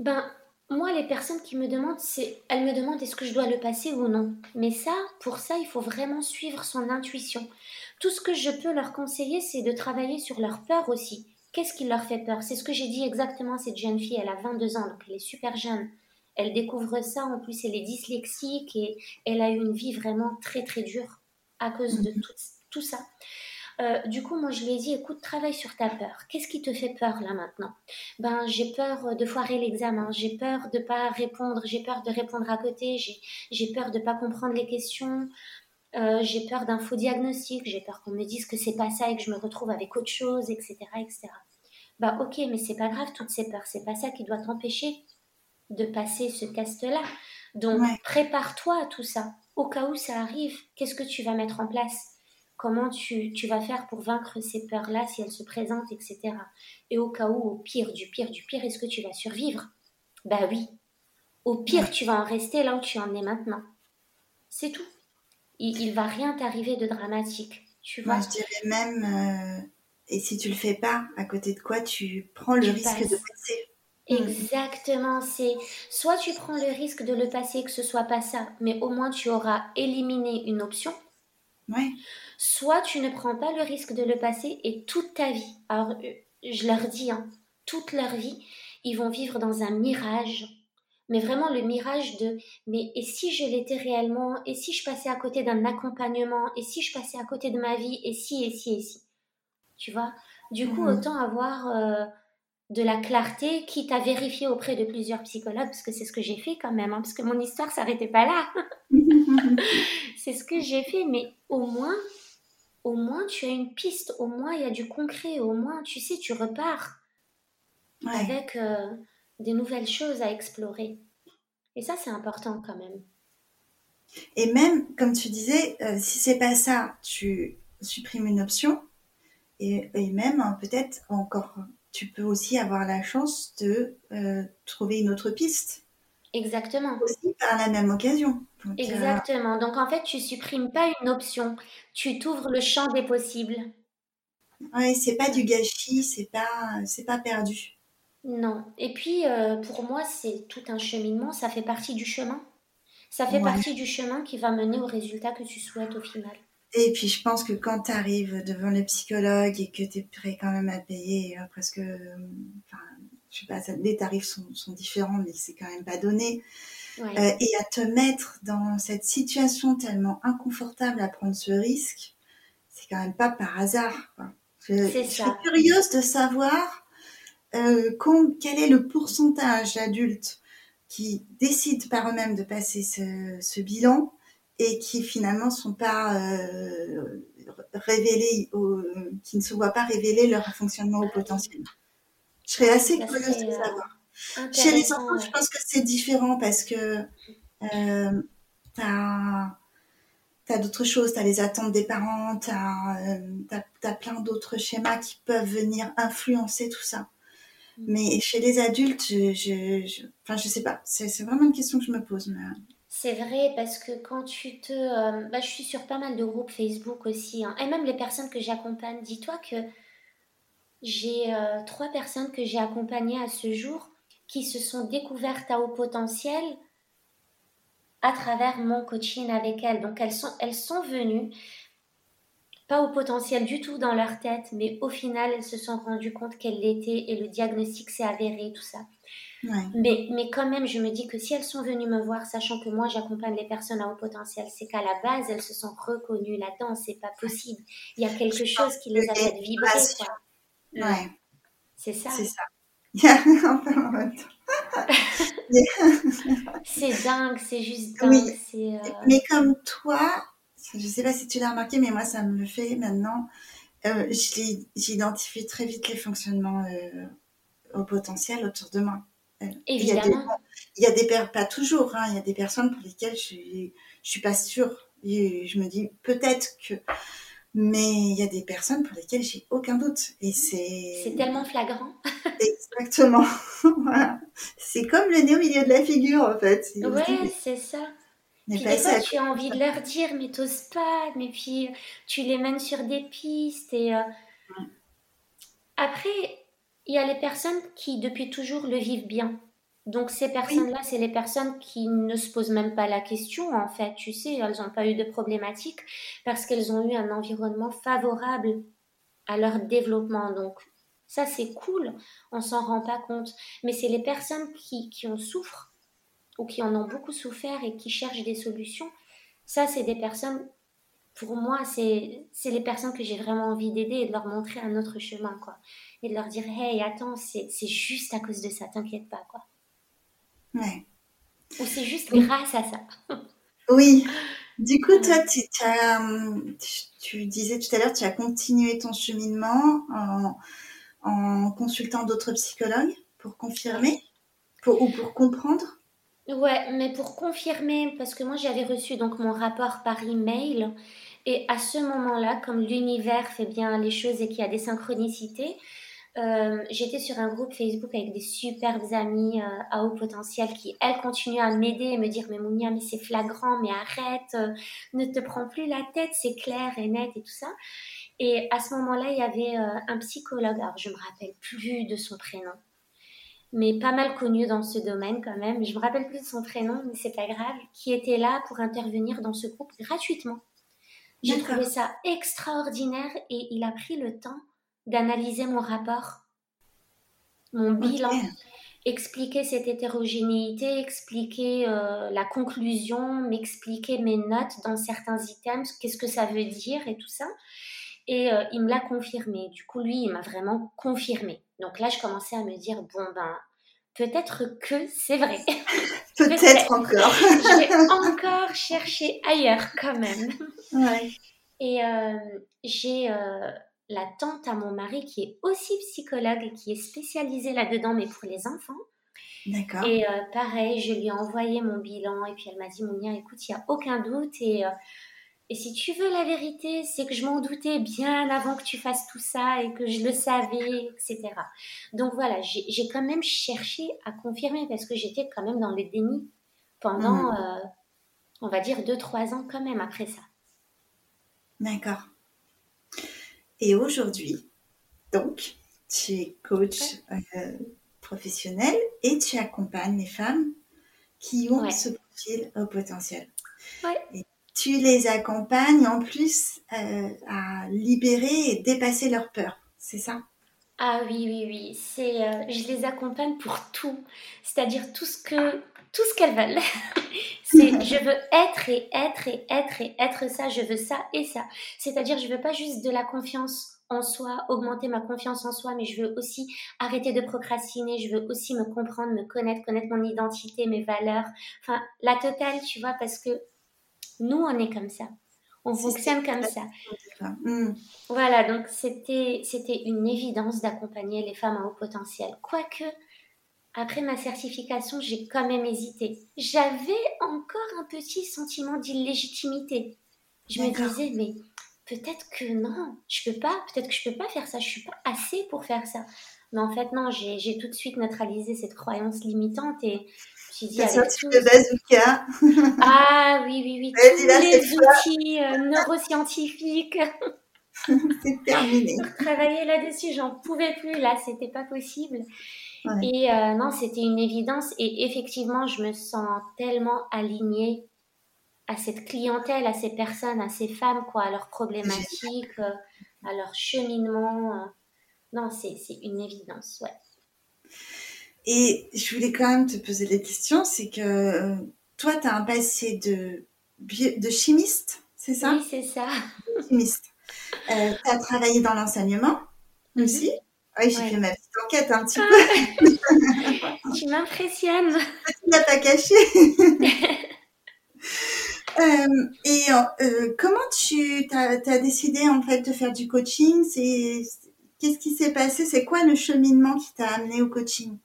Ben, moi, les personnes qui me demandent, c'est, elles me demandent est-ce que je dois le passer ou non? Mais ça, pour ça, il faut vraiment suivre son intuition. Tout ce que je peux leur conseiller, c'est de travailler sur leur peur aussi. Qu'est-ce qui leur fait peur? C'est ce que j'ai dit exactement à cette jeune fille. Elle a 22 ans, donc elle est super jeune. Elle découvre ça. En plus, elle est dyslexique et elle a eu une vie vraiment très très dure à cause de tout, tout ça. Euh, du coup, moi, je lui ai dit, écoute, travaille sur ta peur. Qu'est-ce qui te fait peur là maintenant? Ben, j'ai peur de foirer l'examen, j'ai peur de pas répondre, j'ai peur de répondre à côté, j'ai, j'ai peur de pas comprendre les questions, euh, j'ai peur d'un faux diagnostic, j'ai peur qu'on me dise que c'est pas ça et que je me retrouve avec autre chose, etc., etc. Bah, ok, mais c'est pas grave toutes ces peurs, c'est pas ça qui doit t'empêcher de passer ce test-là. Donc, Ouais. prépare-toi à tout ça. Au cas où ça arrive, qu'est-ce que tu vas mettre en place? Comment tu, tu vas faire pour vaincre ces peurs-là si elles se présentent, etc. Et au cas où, au pire, du pire, du pire, est-ce que tu vas survivre? Bah oui. Au pire, tu vas en rester là où tu en es maintenant. C'est tout. Il, il va rien t'arriver de dramatique. Tu vois Moi, je dirais même, euh, et si tu le fais pas, à côté de quoi tu prends le Tu risque passes. de passer Exactement, c'est soit tu prends le risque de le passer que ce soit pas ça, mais au moins tu auras éliminé une option, Ouais. soit tu ne prends pas le risque de le passer et toute ta vie, alors euh, je leur dis, hein, toute leur vie, ils vont vivre dans un mirage, mais vraiment le mirage de, mais et si je l'étais réellement, et si je passais à côté d'un accompagnement, et si je passais à côté de ma vie, et si, et si, et si, tu vois? Du coup, Mhm. autant avoir euh, de la clarté, quitte à vérifier auprès de plusieurs psychologues, parce que c'est ce que j'ai fait quand même, hein, parce que mon histoire s'arrêtait pas là. c'est ce que j'ai fait, mais au moins, au moins tu as une piste, au moins il y a du concret, au moins tu sais, tu repars Ouais. avec euh, des nouvelles choses à explorer. Et ça, c'est important quand même. Et même, comme tu disais, euh, si c'est pas ça, tu supprimes une option. Et, et même, hein, peut-être encore, tu peux aussi avoir la chance de euh, trouver une autre piste Exactement. aussi par la même occasion. Donc, euh, Exactement. Donc en fait, tu supprimes pas une option, tu t'ouvres le champ des possibles. ouais, c'est pas du gâchis, c'est pas, c'est pas perdu. Non. Et puis, euh, pour moi, c'est tout un cheminement, ça fait partie du chemin. Ça fait partie du chemin qui va mener au résultat que tu souhaites au final. Et puis, je pense que quand tu arrives devant le psychologue et que tu es prêt quand même à payer euh, presque. Euh, enfin, je sais pas, les tarifs sont, sont différents, mais c'est quand même pas donné. et à te mettre dans cette situation tellement inconfortable à prendre ce risque, c'est quand même pas par hasard. Je, je suis curieuse de savoir euh, quel est le pourcentage d'adultes qui décident par eux-mêmes de passer ce, bilan et qui finalement sont pas euh, révélés, qui ne se voient pas révéler leur fonctionnement au potentiel? Je serais assez curieuse de euh, savoir. Chez les enfants, je pense que c'est différent parce que euh, tu as, as d'autres choses, tu as les attentes des parents, tu as, as, plein d'autres schémas qui peuvent venir influencer tout ça. Mais chez les adultes, je, je, enfin, je sais pas. C'est vraiment une question que je me pose. Mais... Euh. C'est vrai parce que quand tu te... Euh, bah, je suis sur pas mal de groupes Facebook aussi. Hein. et même les personnes que j'accompagne. Dis-toi que j'ai euh, trois personnes que j'ai accompagnées à ce jour qui se sont découvertes à haut potentiel à travers mon coaching avec elles. Donc elles sont, elles sont venues pas au potentiel du tout dans leur tête, mais au final, elles se sont rendues compte qu'elles l'étaient et le diagnostic s'est avéré, tout ça. Mais, mais quand même, je me dis que si elles sont venues me voir, sachant que moi j'accompagne les personnes à haut potentiel, c'est qu'à la base, elles se sont reconnues là-dedans, c'est pas possible. Il y a quelque chose qui les a fait vibrer. Ouais. C'est ça. C'est ça. c'est dingue, c'est juste dingue. Euh, mais comme toi, je sais pas si tu l'as remarqué, mais moi, ça me le fait maintenant. Euh, J'identifie très vite les fonctionnements euh, au potentiel autour de moi. Euh, Évidemment. Il y a des, pas toujours, hein, il y a des personnes pour lesquelles je je suis pas sûre. Et je me dis peut-être que, mais il y a des personnes pour lesquelles j'ai aucun doute. Et c'est. C'est tellement flagrant. Exactement. voilà. C'est comme le nez au milieu de la figure, en fait. Ouais, c'est ça. Puis des fois, tu as envie de leur dire, mais t'oses pas, mais puis tu les mènes sur des pistes. Et euh, après, il y a les personnes qui, depuis toujours, le vivent bien. Donc ces personnes-là, c'est les personnes qui ne se posent même pas la question, en fait. Tu sais, elles n'ont pas eu de problématiques parce qu'elles ont eu un environnement favorable à leur développement. Donc ça, c'est cool, on s'en rend pas compte. Mais c'est les personnes qui, qui en souffrent ou qui en ont beaucoup souffert et qui cherchent des solutions, ça, c'est des personnes, pour moi, c'est les personnes que j'ai vraiment envie d'aider et de leur montrer un autre chemin, quoi. Et de leur dire, hey, attends, c'est juste à cause de ça, t'inquiète pas, quoi. Ouais. Ou c'est juste grâce à ça. oui. Du coup, toi, tu, tu, disais tout à l'heure, tu as continué ton cheminement en, en consultant d'autres psychologues pour confirmer pour, ou pour comprendre Ouais, mais pour confirmer, parce que moi j'avais reçu donc mon rapport par email, et à ce moment-là, comme l'univers fait bien les choses et qu'il y a des synchronicités, euh, j'étais sur un groupe Facebook avec des superbes amies euh, à haut potentiel qui, elles, continuent à m'aider et me dire Mais Mounia, mais c'est flagrant, mais arrête, euh, ne te prends plus la tête, c'est clair et net et tout ça. Et à ce moment-là, il y avait un psychologue, alors je me rappelle plus de son prénom, mais pas mal connu dans ce domaine quand même. Je me rappelle plus de son prénom, mais c'est pas grave, qui était là pour intervenir dans ce groupe gratuitement. J'ai trouvé ça extraordinaire et il a pris le temps d'analyser mon rapport, mon bilan, expliquer cette hétérogénéité, expliquer euh, la conclusion, m'expliquer mes notes dans certains items, qu'est-ce que ça veut dire et tout ça. Et euh, il me l'a confirmé. Du coup, lui, il m'a vraiment confirmé. Donc là, je commençais à me dire, bon, ben, peut-être que c'est vrai. peut-être encore. J'ai encore cherché ailleurs quand même. Ouais. Et euh, j'ai euh, la tante à mon mari qui est aussi psychologue et qui est spécialisée là-dedans, mais pour les enfants. D'accord. Et pareil, je lui ai envoyé mon bilan et puis elle m'a dit, Mounia, écoute, il n'y a aucun doute et et si tu veux la vérité, c'est que je m'en doutais bien avant que tu fasses tout ça et que je le savais, etc. Donc voilà, j'ai quand même cherché à confirmer parce que j'étais quand même dans le déni pendant, mmh. euh, on va dire, 2-3 ans quand même après ça. D'accord. Et aujourd'hui, donc, tu es coach euh, professionnel et tu accompagnes les femmes qui ont ce profil au potentiel. Et tu les accompagnes en plus euh, à libérer et dépasser leur peur, c'est ça? Ah oui, oui, oui. C'est, euh, je les accompagne pour tout, c'est-à-dire tout ce que tout ce qu'elles veulent. c'est je veux être et être et être et être ça, je veux ça et ça. C'est-à-dire je veux pas juste de la confiance en soi, augmenter ma confiance en soi, mais je veux aussi arrêter de procrastiner, je veux aussi me comprendre, me connaître, connaître mon identité, mes valeurs, enfin la totale, tu vois, parce que nous, on est comme ça. On fonctionne comme ça. Mm. Voilà, donc c'était c'était une évidence d'accompagner les femmes à haut potentiel. Quoique, après ma certification, j'ai quand même hésité. J'avais encore un petit sentiment d'illégitimité. Je me disais, mais peut-être que non, je peux pas, peut-être que je peux pas faire ça, je suis pas assez pour faire ça. Mais en fait, non, j'ai tout de suite neutralisé cette croyance limitante et j'ai dit avec tout... le bazooka. Ah oui, oui, oui, tous les outils euh, neuroscientifiques. C'est terminé. travailler là-dessus, j'en pouvais plus, là, c'était pas possible. Et euh, non, c'était une évidence. Et effectivement, je me sens tellement alignée à cette clientèle, à ces personnes, à ces femmes, quoi, à leurs problématiques, euh, à leur cheminement. Euh. Non, c'est une évidence, ouais. Et je voulais quand même te poser la question, c'est que toi, tu as un passé de, de chimiste, c'est ça? Oui, c'est ça. Chimiste. tu as travaillé dans l'enseignement mhm. aussi? Oui, j'ai fait ma petite enquête un petit peu. tu m'impressionnes. Tu l'as pas caché. Euh, et euh, comment tu as, décidé en fait de faire du coaching? C'est qu'est-ce qui s'est passé? C'est quoi le cheminement qui t'a amené au coaching?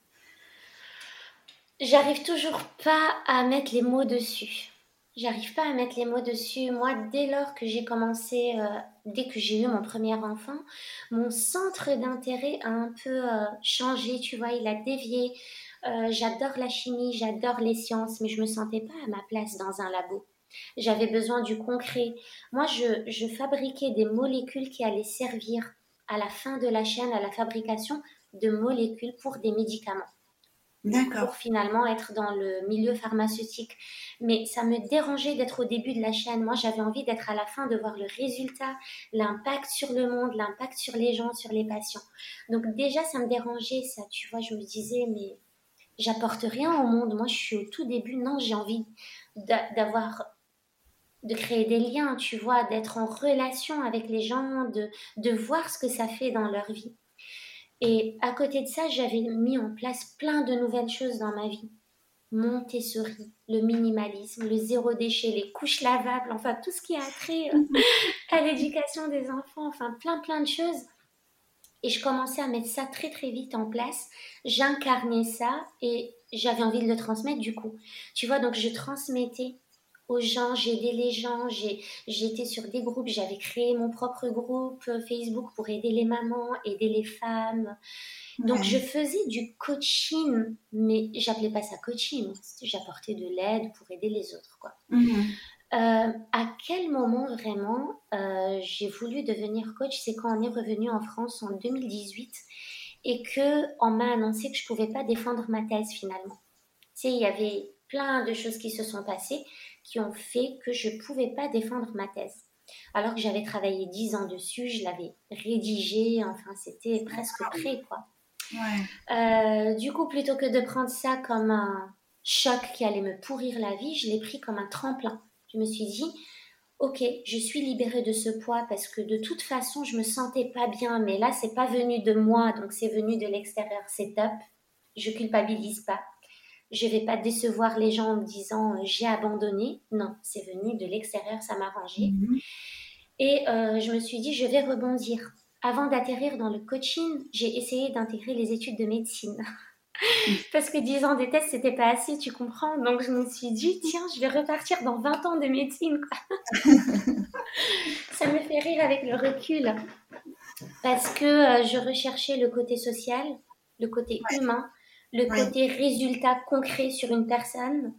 J'arrive toujours pas à mettre les mots dessus. J'arrive pas à mettre les mots dessus. Moi, dès lors que j'ai commencé, euh, dès que j'ai eu mon premier enfant, mon centre d'intérêt a un peu euh, changé, tu vois, il a dévié. Euh, j'adore la chimie, j'adore les sciences, mais je me sentais pas à ma place dans un labo. J'avais besoin du concret. Moi, je, je fabriquais des molécules qui allaient servir à la fin de la chaîne, à la fabrication de molécules pour des médicaments pour finalement être dans le milieu pharmaceutique. Mais ça me dérangeait d'être au début de la chaîne. Moi, j'avais envie d'être à la fin, de voir le résultat, l'impact sur le monde, l'impact sur les gens, sur les patients. Donc déjà, ça me dérangeait, ça. Tu vois, je me disais, mais j'apporte rien au monde. Moi, je suis au tout début. Non, j'ai envie d'avoir de créer des liens, tu vois, d'être en relation avec les gens, de, de voir ce que ça fait dans leur vie. Et à côté de ça, j'avais mis en place plein de nouvelles choses dans ma vie. Montessori, le minimalisme, le zéro déchet, les couches lavables, enfin tout ce qui a trait euh, à l'éducation des enfants, enfin plein plein de choses. Et je commençais à mettre ça très très vite en place. J'incarnais ça et j'avais envie de le transmettre du coup. Tu vois, donc je transmettais aux gens, j'ai aidé les gens, j'étais sur des groupes, j'avais créé mon propre groupe euh, Facebook pour aider les mamans, aider les femmes. Donc je faisais du coaching, mais j'appelais pas ça coaching, j'apportais de l'aide pour aider les autres. Quoi. Mhm. Euh, à quel moment vraiment euh, j'ai voulu devenir coach? C'est quand on est revenu en France en 2018 et que on m'a annoncé que je pouvais pas défendre ma thèse finalement. Tu sais, il y avait plein de choses qui se sont passées qui ont fait que je ne pouvais pas défendre ma thèse. Alors que j'avais travaillé dix ans dessus, je l'avais rédigé, enfin c'était presque prêt quoi. Euh, du coup, plutôt que de prendre ça comme un choc qui allait me pourrir la vie, je l'ai pris comme un tremplin. Je me suis dit, ok, je suis libérée de ce poids parce que de toute façon, je me sentais pas bien, mais là, c'est pas venu de moi, donc c'est venu de l'extérieur, c'est top. Je culpabilise pas. Je vais pas décevoir les gens en me disant euh, j'ai abandonné. Non, c'est venu de l'extérieur, ça m'a rangé. Mhm. Et euh, je me suis dit je vais rebondir. Avant d'atterrir dans le coaching, j'ai essayé d'intégrer les études de médecine. Parce que 10 ans des tests, c'était pas assez, tu comprends Donc je me suis dit, tiens, je vais repartir dans 20 ans de médecine. ça me fait rire avec le recul. Parce que euh, je recherchais le côté social, le côté humain, le côté résultat concret sur une personne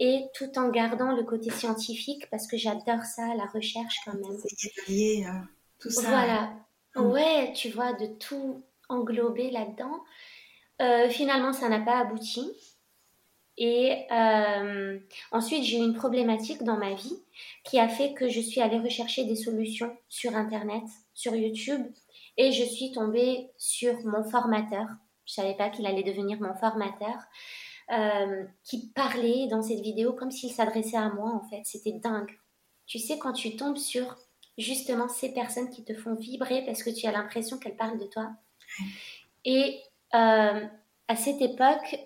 et tout en gardant le côté scientifique parce que j'adore ça, la recherche quand même. C'est euh, tout ça. Voilà. Mm. Ouais, tu vois, de tout englober là-dedans. Euh, finalement, ça n'a pas abouti. Et euh, ensuite, j'ai eu une problématique dans ma vie qui a fait que je suis allée rechercher des solutions sur Internet, sur YouTube, et je suis tombée sur mon formateur. Je savais pas qu'il allait devenir mon formateur, euh, qui parlait dans cette vidéo comme s'il s'adressait à moi. En fait, c'était dingue. Tu sais, quand tu tombes sur justement ces personnes qui te font vibrer parce que tu as l'impression qu'elles parlent de toi. Et euh, à cette époque,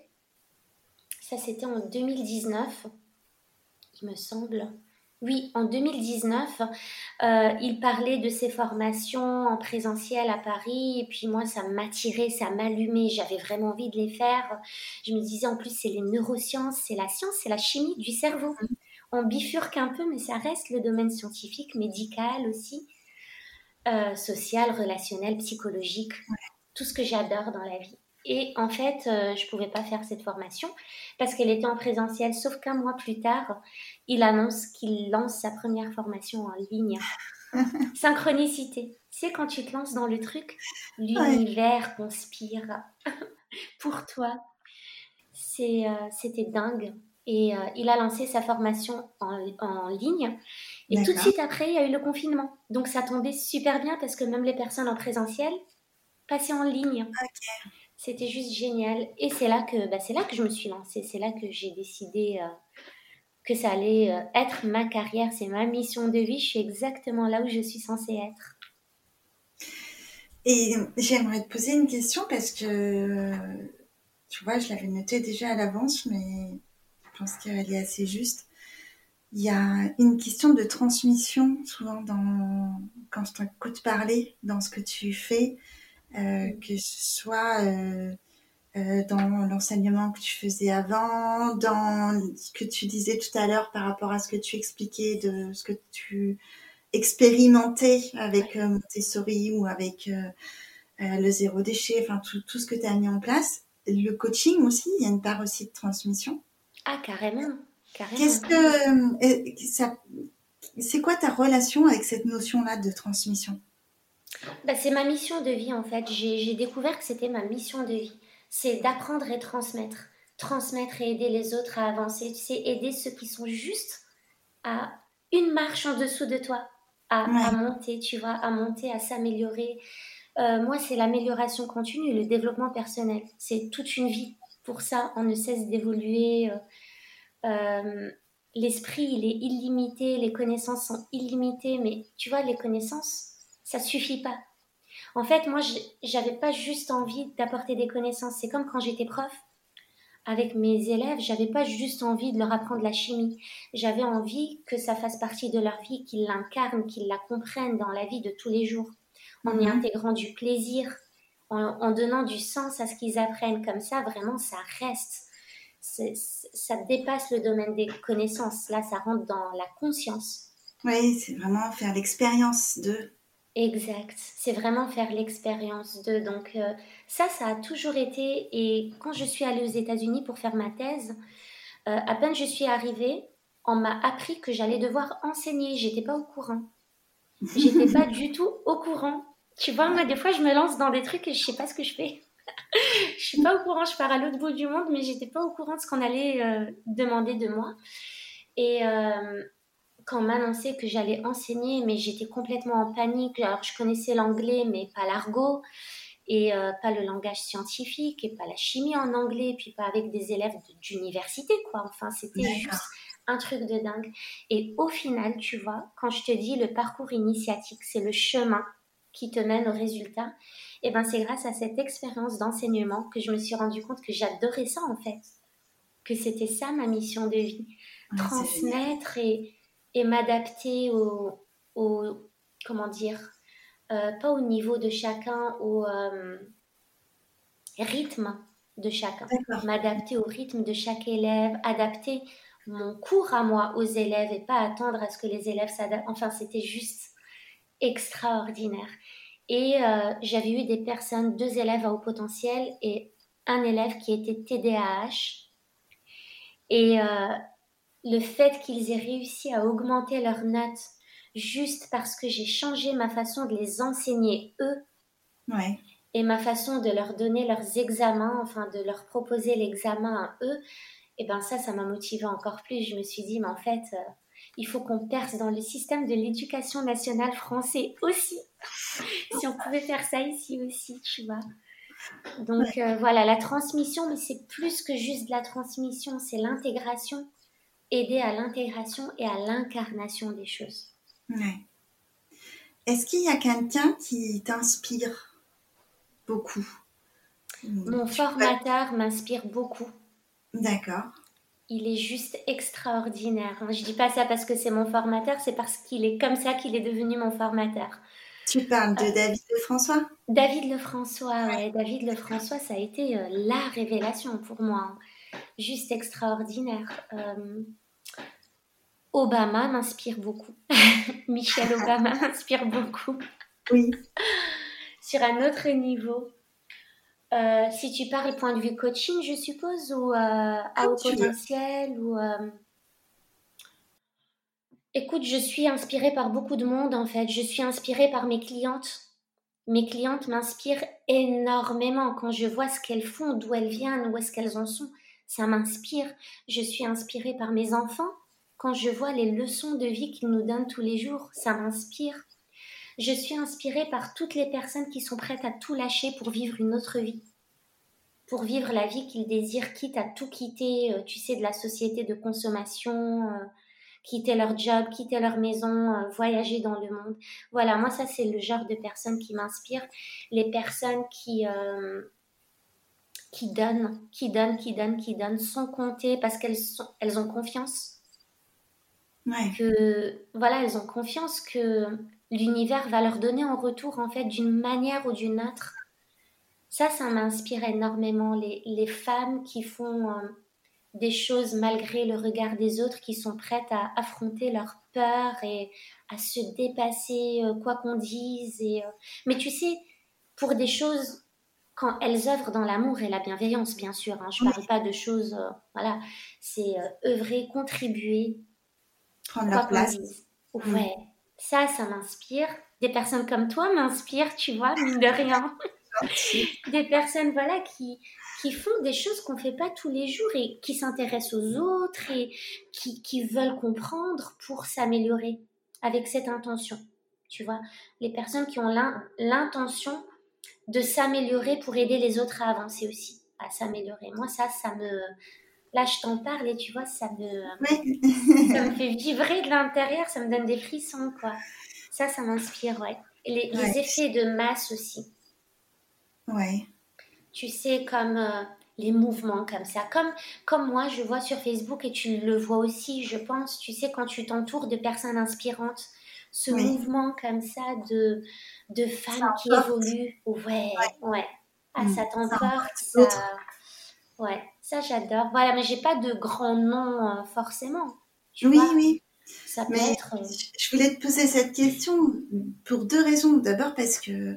ça c'était en 2019, il me semble. Oui, en 2019, euh, il parlait de ses formations en présentiel à Paris et puis moi ça m'attirait, ça m'allumait, j'avais vraiment envie de les faire. Je me disais en plus c'est les neurosciences, c'est la science, c'est la chimie du cerveau. On bifurque un peu mais ça reste le domaine scientifique, médical aussi, euh, social, relationnel, psychologique, tout ce que j'adore dans la vie. Et en fait, euh, je ne pouvais pas faire cette formation parce qu'elle était en présentiel. Sauf qu'un mois plus tard, il annonce qu'il lance sa première formation en ligne. Synchronicité. C'est quand tu te lances dans le truc, l'univers conspire pour toi. C'est, euh, c'était dingue. Et euh, il a lancé sa formation en, en ligne. Et tout de suite après, il y a eu le confinement. Donc ça tombait super bien parce que même les personnes en présentiel passaient en ligne. C'était juste génial. Et c'est là que, bah, c'est là que je me suis lancée. C'est là que j'ai décidé euh, que ça allait euh, être ma carrière. C'est ma mission de vie. Je suis exactement là où je suis censée être. Et j'aimerais te poser une question parce que, tu vois, je l'avais noté déjà à l'avance, mais je pense qu'elle est assez juste. Il y a une question de transmission souvent dans, quand je t'écoute parler, dans ce que tu fais. Euh, que ce soit euh, euh, dans l'enseignement que tu faisais avant, dans ce que tu disais tout à l'heure par rapport à ce que tu expliquais de ce que tu expérimentais avec Montessori ou avec le zéro déchet, enfin tout, tout ce que tu as mis en place. Le coaching aussi, il y a une part aussi de transmission. Ah, carrément. Qu'est-ce que ça, c'est quoi ta relation avec cette notion-là de transmission? Bah, c'est ma mission de vie en fait. J'ai découvert que c'était ma mission de vie. C'est d'apprendre et transmettre. Transmettre et aider les autres à avancer. Tu sais, aider ceux qui sont juste à une marche en dessous de toi, à, monter, tu vois, à monter, à s'améliorer. Euh, moi, c'est l'amélioration continue, le développement personnel. C'est toute une vie. Pour ça, on ne cesse d'évoluer. Euh, euh, l'esprit, il est illimité, les connaissances sont illimitées, mais tu vois, les connaissances, ça suffit pas. En fait, moi, j'avais pas juste envie d'apporter des connaissances. C'est comme quand j'étais prof. Avec mes élèves, j'avais pas juste envie de leur apprendre la chimie. J'avais envie que ça fasse partie de leur vie, qu'ils l'incarnent, qu'ils la comprennent dans la vie de tous les jours. En y mhm. intégrant du plaisir, en, donnant du sens à ce qu'ils apprennent. Comme ça, vraiment, ça reste. Ça dépasse le domaine des connaissances. Là, ça rentre dans la conscience. Oui, c'est vraiment faire l'expérience de Exact, c'est vraiment faire l'expérience de. Donc euh, ça, ça a toujours été. Et quand je suis allée aux États-Unis pour faire ma thèse, euh, à peine je suis arrivée, on m'a appris que j'allais devoir enseigner. J'étais pas au courant. J'étais pas du tout au courant. Tu vois, moi des fois je me lance dans des trucs et je sais pas ce que je fais. je suis pas au courant, je pars à l'autre bout du monde, mais j'étais pas au courant de ce qu'on allait euh, demander de moi. Et quand on m'annonçait que j'allais enseigner, mais j'étais complètement en panique. Alors, je connaissais l'anglais, mais pas l'argot, et euh, pas le langage scientifique, et pas la chimie en anglais, et puis pas avec des élèves d'université, quoi. Enfin, c'était juste un truc de dingue. Et au final, tu vois, quand je te dis le parcours initiatique, c'est le chemin qui te mène au résultat, et eh ben c'est grâce à cette expérience d'enseignement que je me suis rendu compte que j'adorais ça en fait, que c'était ça ma mission de vie, transmettre et, et m'adapter au, au, comment dire, euh, pas au niveau de chacun, au euh, rythme de chacun. M'adapter au rythme de chaque élève, adapter mon cours à moi aux élèves et pas attendre à ce que les élèves s'adaptent. Enfin, c'était juste extraordinaire. Et euh, j'avais eu des personnes, deux élèves à haut potentiel et un élève qui était TDAH. Et le fait qu'ils aient réussi à augmenter leurs notes juste parce que j'ai changé ma façon de les enseigner eux, et ma façon de leur donner leurs examens, enfin de leur proposer l'examen à eux, et eh ben ça, ça m'a motivée encore plus. Je me suis dit, mais en fait, euh, il faut qu'on perce dans le système de l'éducation nationale français aussi. si on pouvait faire ça ici aussi, tu vois. Donc euh, voilà, la transmission, mais c'est plus que juste de la transmission, c'est l'intégration, aider à l'intégration et à l'incarnation des choses. Ouais. Est-ce qu'il y a quelqu'un qui t'inspire beaucoup Mon formateur m'inspire beaucoup. D'accord. Il est juste extraordinaire. Je dis pas ça parce que c'est mon formateur, c'est parce qu'il est comme ça qu'il est devenu mon formateur. Tu parles de euh, David Lefrançois? David Lefrançois, ouais. David Lefrançois, ça a été euh, la révélation pour moi. Hein. Juste extraordinaire. Euh, Obama m'inspire beaucoup. Michelle Obama m'inspire beaucoup. Oui. Sur un autre niveau. Euh, si tu parles point de vue coaching, je suppose, ou euh, à haut potentiel, ou... Euh, écoute, je suis inspirée par beaucoup de monde, en fait. Je suis inspirée par mes clientes. Mes clientes m'inspirent énormément quand je vois ce qu'elles font, d'où elles viennent, où est-ce qu'elles en sont. Ça m'inspire. Je suis inspirée par mes enfants. Quand je vois les leçons de vie qu'ils nous donnent tous les jours, ça m'inspire. Je suis inspirée par toutes les personnes qui sont prêtes à tout lâcher pour vivre une autre vie. Pour vivre la vie qu'ils désirent, quitte à tout quitter, euh, tu sais, de la société de consommation, euh, quitter leur job, quitter leur maison, euh, voyager dans le monde. Voilà, moi ça c'est le genre de personnes qui m'inspirent. Les personnes qui, qui donnent, qui donnent, qui donnent, qui donnent, sans compter parce qu'elles elles ont confiance. Que, voilà, elles ont confiance que l'univers va leur donner en retour, en fait, d'une manière ou d'une autre. Ça, ça m'inspire énormément. Les, les, femmes qui font euh, des choses malgré le regard des autres, qui sont prêtes à affronter leur peur et à se dépasser, euh, quoi qu'on dise. Et, euh, Mais tu sais, pour des choses, quand elles œuvrent dans l'amour et la bienveillance, bien sûr, hein, je ne parle pas de choses, voilà, c'est œuvrer, contribuer. Prendre leur place. Ouais. Ça, ça m'inspire. Des personnes comme toi m'inspirent, tu vois, mine de rien. des personnes, voilà, qui, qui font des choses qu'on ne fait pas tous les jours et qui s'intéressent aux autres et qui, qui veulent comprendre pour s'améliorer avec cette intention. Tu vois, les personnes qui ont l'intention de s'améliorer pour aider les autres à avancer aussi, à s'améliorer. Moi, ça, ça me, là, je t'en parle et tu vois, ça me, ça me fait vibrer de l'intérieur, ça me donne des frissons, quoi. Ça, ça m'inspire, ouais. les, effets de masse aussi. Ouais. Tu sais, comme euh, les mouvements comme ça. Comme, comme moi, je vois sur Facebook et tu le vois aussi, je pense, tu sais, quand tu t'entoures de personnes inspirantes, ce mouvement comme ça de, de femmes qui évoluent. Ouais, ouais. Ah, mm. ça t'emporte, ça. Ouais. Ça, j'adore. Voilà, mais j'ai pas de grand nom euh, forcément. oui, oui. Ça peut être. Euh, je voulais te poser cette question pour deux raisons. D'abord parce que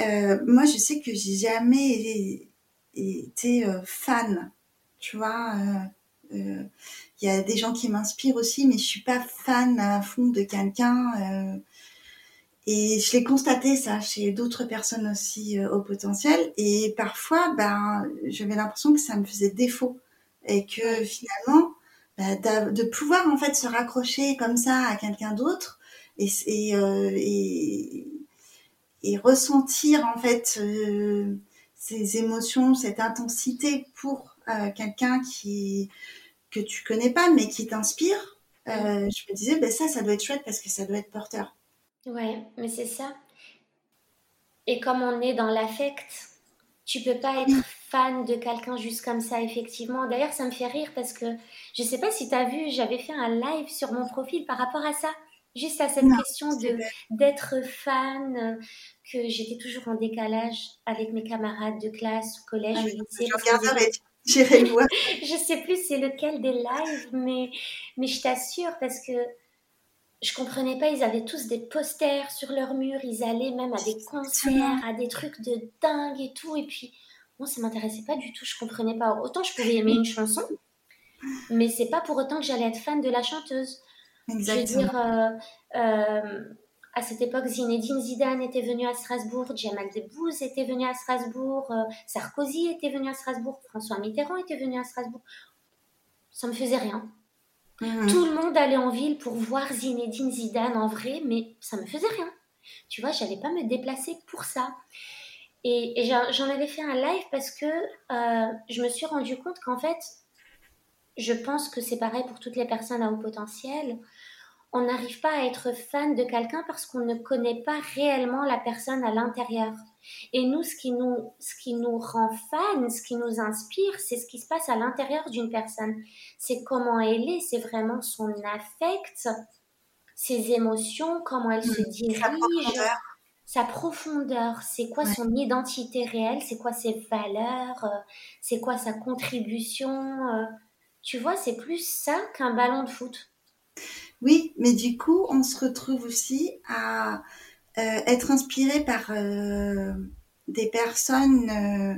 euh, moi, je sais que j'ai jamais été fan. Tu vois, il y a des gens qui m'inspirent aussi, mais je suis pas fan à fond de quelqu'un. Et je l'ai constaté ça chez d'autres personnes aussi euh, au potentiel. Et parfois, ben, j'avais l'impression que ça me faisait défaut et que finalement, ben, de pouvoir en fait se raccrocher comme ça à quelqu'un d'autre et, euh, ressentir en fait euh, ces émotions, cette intensité pour euh, quelqu'un qui que tu connais pas mais qui t'inspire. je me disais, ben ça, ça doit être chouette parce que ça doit être porteur. Ouais, mais c'est ça. Et comme on est dans l'affect, tu peux pas être fan de quelqu'un juste comme ça, effectivement. D'ailleurs, ça me fait rire parce que je sais pas si tu as vu, j'avais fait un live sur mon profil par rapport à ça. Juste à cette question de d'être fan, que j'étais toujours en décalage avec mes camarades de classe, au collège, au lycée. J'irai voir. je sais plus c'est lequel des lives, mais, mais je t'assure parce que je comprenais pas, ils avaient tous des posters sur leur mur, ils allaient même à des concerts, à des trucs de dingue et tout. Et puis, moi, ça m'intéressait pas du tout, je comprenais pas. Autant je pouvais aimer une chanson, mais c'est pas pour autant que j'allais être fan de la chanteuse. Exactement. Je veux dire, euh, euh, à cette époque, Zinedine Zidane était venu à Strasbourg, Jamal Debbouze était venu à Strasbourg, euh, Sarkozy était venu à Strasbourg, François Mitterrand était venu à Strasbourg. Ça me faisait rien. Mhm. Tout le monde allait en ville pour voir Zinedine Zidane en vrai, mais ça me faisait rien. Tu vois, j'allais pas me déplacer pour ça. Et, j'en avais fait un live parce que euh, je me suis rendu compte qu'en fait, je pense que c'est pareil pour toutes les personnes à haut potentiel on n'arrive pas à être fan de quelqu'un parce qu'on ne connaît pas réellement la personne à l'intérieur. Et nous, ce qui nous, ce qui nous rend fan, ce qui nous inspire, c'est ce qui se passe à l'intérieur d'une personne. C'est comment elle est, c'est vraiment son affect, ses émotions, comment elle se dirige, sa profondeur, c'est quoi son identité réelle, c'est quoi ses valeurs, euh, c'est quoi sa contribution? Euh. tu vois, c'est plus ça qu'un ballon de foot. Oui, mais du coup, on se retrouve aussi à euh, être inspiré par euh, des personnes, euh,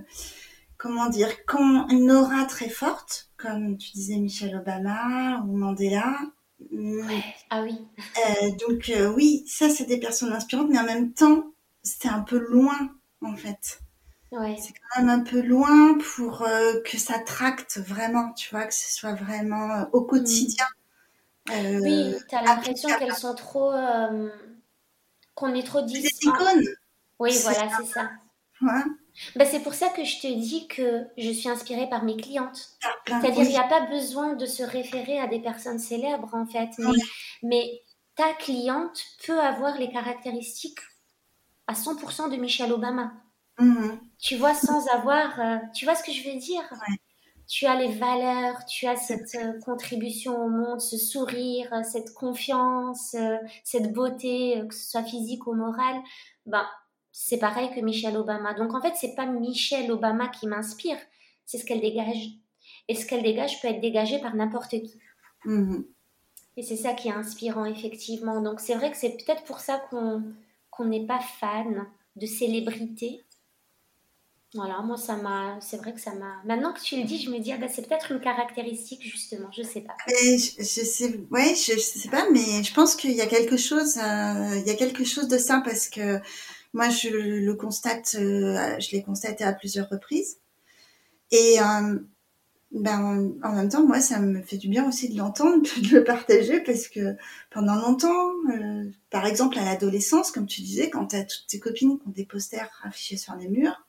comment dire, qui ont une aura très forte, comme tu disais Michelle Obama ou Mandela. Ouais. Ah oui. donc oui, ça c'est des personnes inspirantes, mais en même temps, c'était un peu loin en fait. Ouais. C'est quand même un peu loin pour que ça tracte vraiment, tu vois, que ce soit vraiment au quotidien. Euh, oui, tu as l'impression qu'elles sont trop. Euh, qu'on est trop distantes. Oui, voilà, c'est ça. Bah, c'est pour ça que je te dis que je suis inspirée par mes clientes. C'est-à-dire qu'il n'y a pas besoin de se référer à des personnes célèbres, en fait. Mais, ta cliente peut avoir les caractéristiques à 100% de Michelle Obama. Mhm. Tu vois, sans avoir... Euh, tu vois ce que je veux dire? Tu as les valeurs, tu as cette euh, contribution au monde, ce sourire, euh, cette confiance, euh, cette beauté, que ce soit physique ou morale, ben, c'est pareil que Michelle Obama. Donc en fait, c'est pas Michelle Obama qui m'inspire, c'est ce qu'elle dégage. Et ce qu'elle dégage peut être dégagé par n'importe qui. Mm-hmm. Et c'est ça qui est inspirant, effectivement. Donc c'est vrai que c'est peut-être pour ça qu'on n'est pas fan de célébrités voilà, moi, ça m'a. C'est vrai que ça m'a. Maintenant que tu le dis, je me dis, ah, bah, c'est peut-être une caractéristique, justement, je sais pas. je, sais, ouais, je, sais pas, mais je pense qu'il y a quelque chose, euh, il y a quelque chose de ça parce que moi, je le constate, euh, je l'ai constaté à plusieurs reprises. Et euh, ben, en même temps, moi, ça me fait du bien aussi de l'entendre, de le partager parce que pendant longtemps, par exemple, à l'adolescence, comme tu disais, quand tu as toutes tes copines qui ont des posters affichés sur les murs,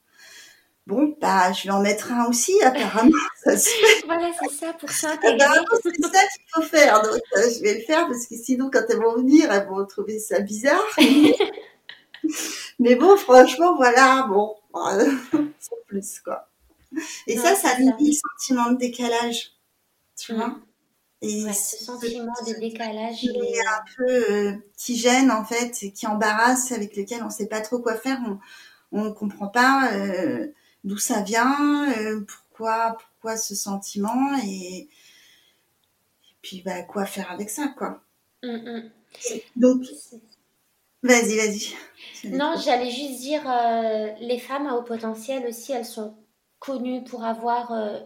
Bon, bah, je vais en mettre un aussi, apparemment. voilà, c'est ça, pour ça. Eh ben, c'est ça qu'il faut faire. Donc, euh, je vais le faire parce que sinon, quand elles vont venir, elles vont trouver ça bizarre. Mais bon, franchement, voilà, bon, euh, sans plus, quoi. Et ça, ça dit le sentiment de décalage, tu vois. Et ce sentiment de décalage qui est un peu euh, qui gêne en fait, qui embarrasse, avec lequel on ne sait pas trop quoi faire, on ne comprend pas d'où ça vient, euh, pourquoi, pourquoi ce sentiment et, puis bah, quoi faire avec ça, quoi. Mm, mm. Donc, vas-y, vas-y. Non, j'allais juste dire, euh, les femmes à haut potentiel aussi, elles sont connues pour avoir euh,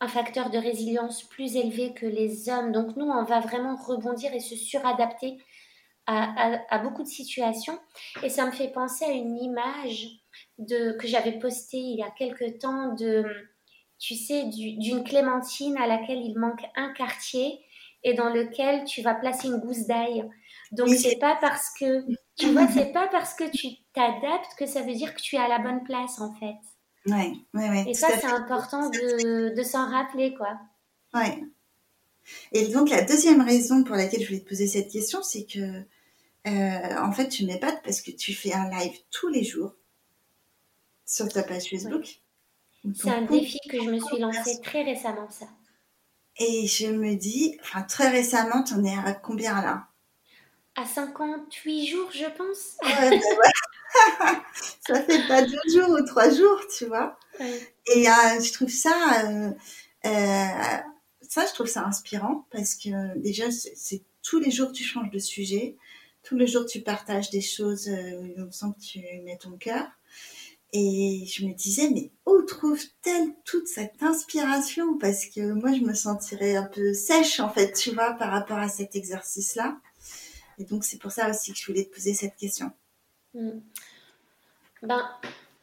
un facteur de résilience plus élevé que les hommes. Donc nous, on va vraiment rebondir et se suradapter à, à beaucoup de situations. Et ça me fait penser à une image de, que j'avais posté il y a quelque temps de, tu sais, d'une clémentine à laquelle il manque un quartier et dans lequel tu vas placer une gousse d'ail. Donc c'est pas parce que tu vois, c'est pas parce que tu t'adaptes que ça veut dire que tu es à la bonne place en fait. Ouais, ouais, ouais. Et ça c'est important de, de s'en rappeler quoi. Ouais. Et donc la deuxième raison pour laquelle je voulais te poser cette question, c'est que euh, en fait tu m'épates parce que tu fais un live tous les jours sur ta page Facebook. C'est un défi que je me suis lancé très récemment, ça. Et je me dis, enfin très récemment, tu en es à combien là? À 58 jours, je pense. Ouais, bah ça fait pas deux jours ou trois jours, tu vois. Et euh, je trouve ça, euh, euh, ça, je trouve ça inspirant parce que déjà, c'est tous les jours tu changes de sujet, tous les jours tu partages des choses où on sent que tu mets ton cœur. Et je me disais, mais où trouve-t-elle toute cette inspiration? Parce que moi, je me sentirais un peu sèche, en fait, tu vois, par rapport à cet exercice-là. Et donc, c'est pour ça aussi que je voulais te poser cette question. Hmm. Ben,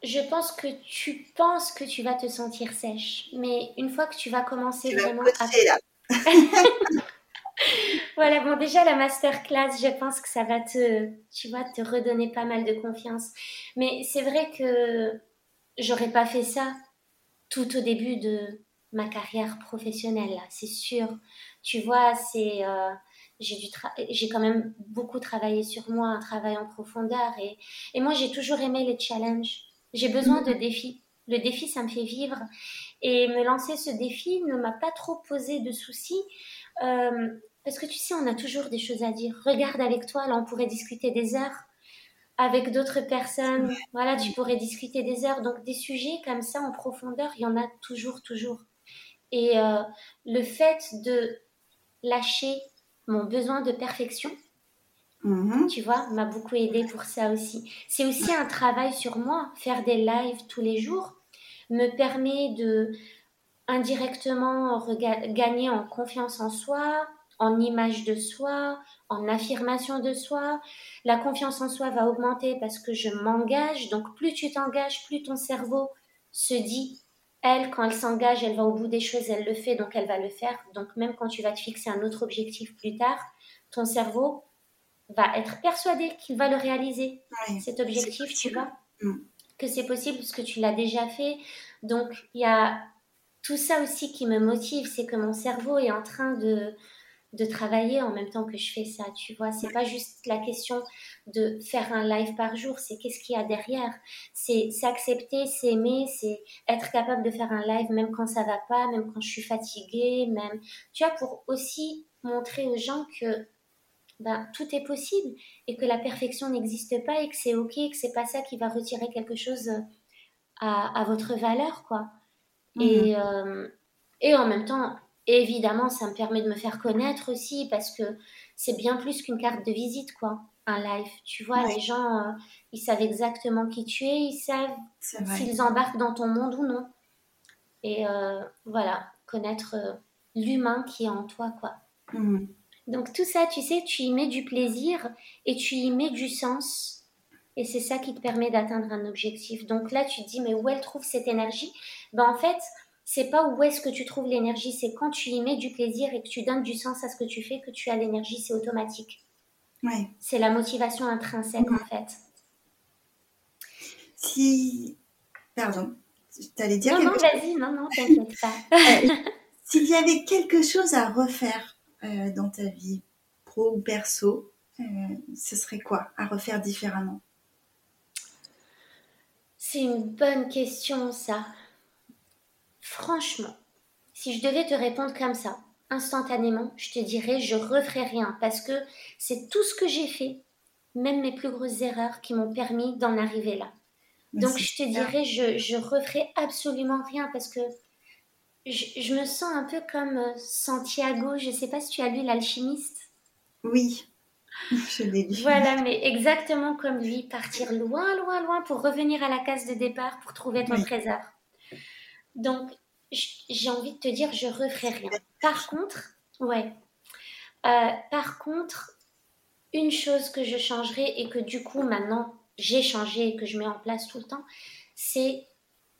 je pense que tu penses que tu vas te sentir sèche, mais une fois que tu vas commencer vraiment à... voilà, bon, déjà la masterclass, je pense que ça va te, tu vois, te redonner pas mal de confiance. Mais c'est vrai que j'aurais pas fait ça tout au début de ma carrière professionnelle, c'est sûr. Tu vois, c'est, euh, j'ai quand même beaucoup travaillé sur moi, un travail en profondeur, et, et moi j'ai toujours aimé les challenges. J'ai besoin de défis. Le défi, ça me fait vivre. Et me lancer ce défi ne m'a pas trop posé de soucis. Euh, parce que tu sais, on a toujours des choses à dire. Regarde avec toi, là, on pourrait discuter des heures. Avec d'autres personnes, voilà, tu pourrais discuter des heures. Donc, des sujets comme ça en profondeur, il y en a toujours, toujours. Et euh, le fait de lâcher mon besoin de perfection, mm-hmm. tu vois, m'a beaucoup aidé pour ça aussi. C'est aussi un travail sur moi. Faire des lives tous les jours me permet de indirectement gagner en confiance en soi, en image de soi, en affirmation de soi. La confiance en soi va augmenter parce que je m'engage. Donc plus tu t'engages, plus ton cerveau se dit, elle, quand elle s'engage, elle va au bout des choses, elle le fait, donc elle va le faire. Donc même quand tu vas te fixer un autre objectif plus tard, ton cerveau va être persuadé qu'il va le réaliser, cet objectif, tu vois, mm. que c'est possible parce que tu l'as déjà fait. Donc il y a tout ça aussi qui me motive, c'est que mon cerveau est en train de, travailler en même temps que je fais ça, tu vois. C'est pas juste la question de faire un live par jour, c'est qu'est-ce qu'il y a derrière. C'est s'accepter, s'aimer, c'est être capable de faire un live même quand ça va pas, même quand je suis fatiguée, même, tu vois, pour aussi montrer aux gens que ben, tout est possible et que la perfection n'existe pas et que c'est ok, que c'est pas ça qui va retirer quelque chose à, à votre valeur, quoi. Et, mhm. euh, et en même temps, évidemment, ça me permet de me faire connaître aussi parce que c'est bien plus qu'une carte de visite, quoi. Un live, tu vois, les gens, euh, ils savent exactement qui tu es, ils savent s'ils embarquent dans ton monde ou non. Et euh, voilà, connaître l'humain qui est en toi, quoi. Mhm. Donc tout ça, tu sais, tu y mets du plaisir et tu y mets du sens. Et c'est ça qui te permet d'atteindre un objectif. Donc là, tu te dis, mais où elle trouve cette énergie? Ben, En fait, c'est pas où est-ce que tu trouves l'énergie, c'est quand tu y mets du plaisir et que tu donnes du sens à ce que tu fais que tu as l'énergie, c'est automatique. Ouais. C'est la motivation intrinsèque, en fait. Si. Pardon, tu allais dire. Non, non, vas-y, non, non, t'inquiète pas. Euh, s'il y avait quelque chose à refaire euh, dans ta vie pro ou perso, euh, ce serait quoi? À refaire différemment? C'est une bonne question, ça. Franchement, si je devais te répondre comme ça, instantanément, je te dirais je referais rien parce que c'est tout ce que j'ai fait, même mes plus grosses erreurs qui m'ont permis d'en arriver là. Donc je te dirais je, je referais absolument rien parce que je, me sens un peu comme euh, Santiago. Je ne sais pas si tu as lu L'Alchimiste. Oui, je. Voilà, mais exactement comme lui, partir loin, loin, loin pour revenir à la case de départ pour trouver ton trésor. Donc, j'ai envie de te dire, je referai rien. Par contre, ouais. Euh, par contre, une chose que je changerai et que du coup maintenant j'ai changé et que je mets en place tout le temps, c'est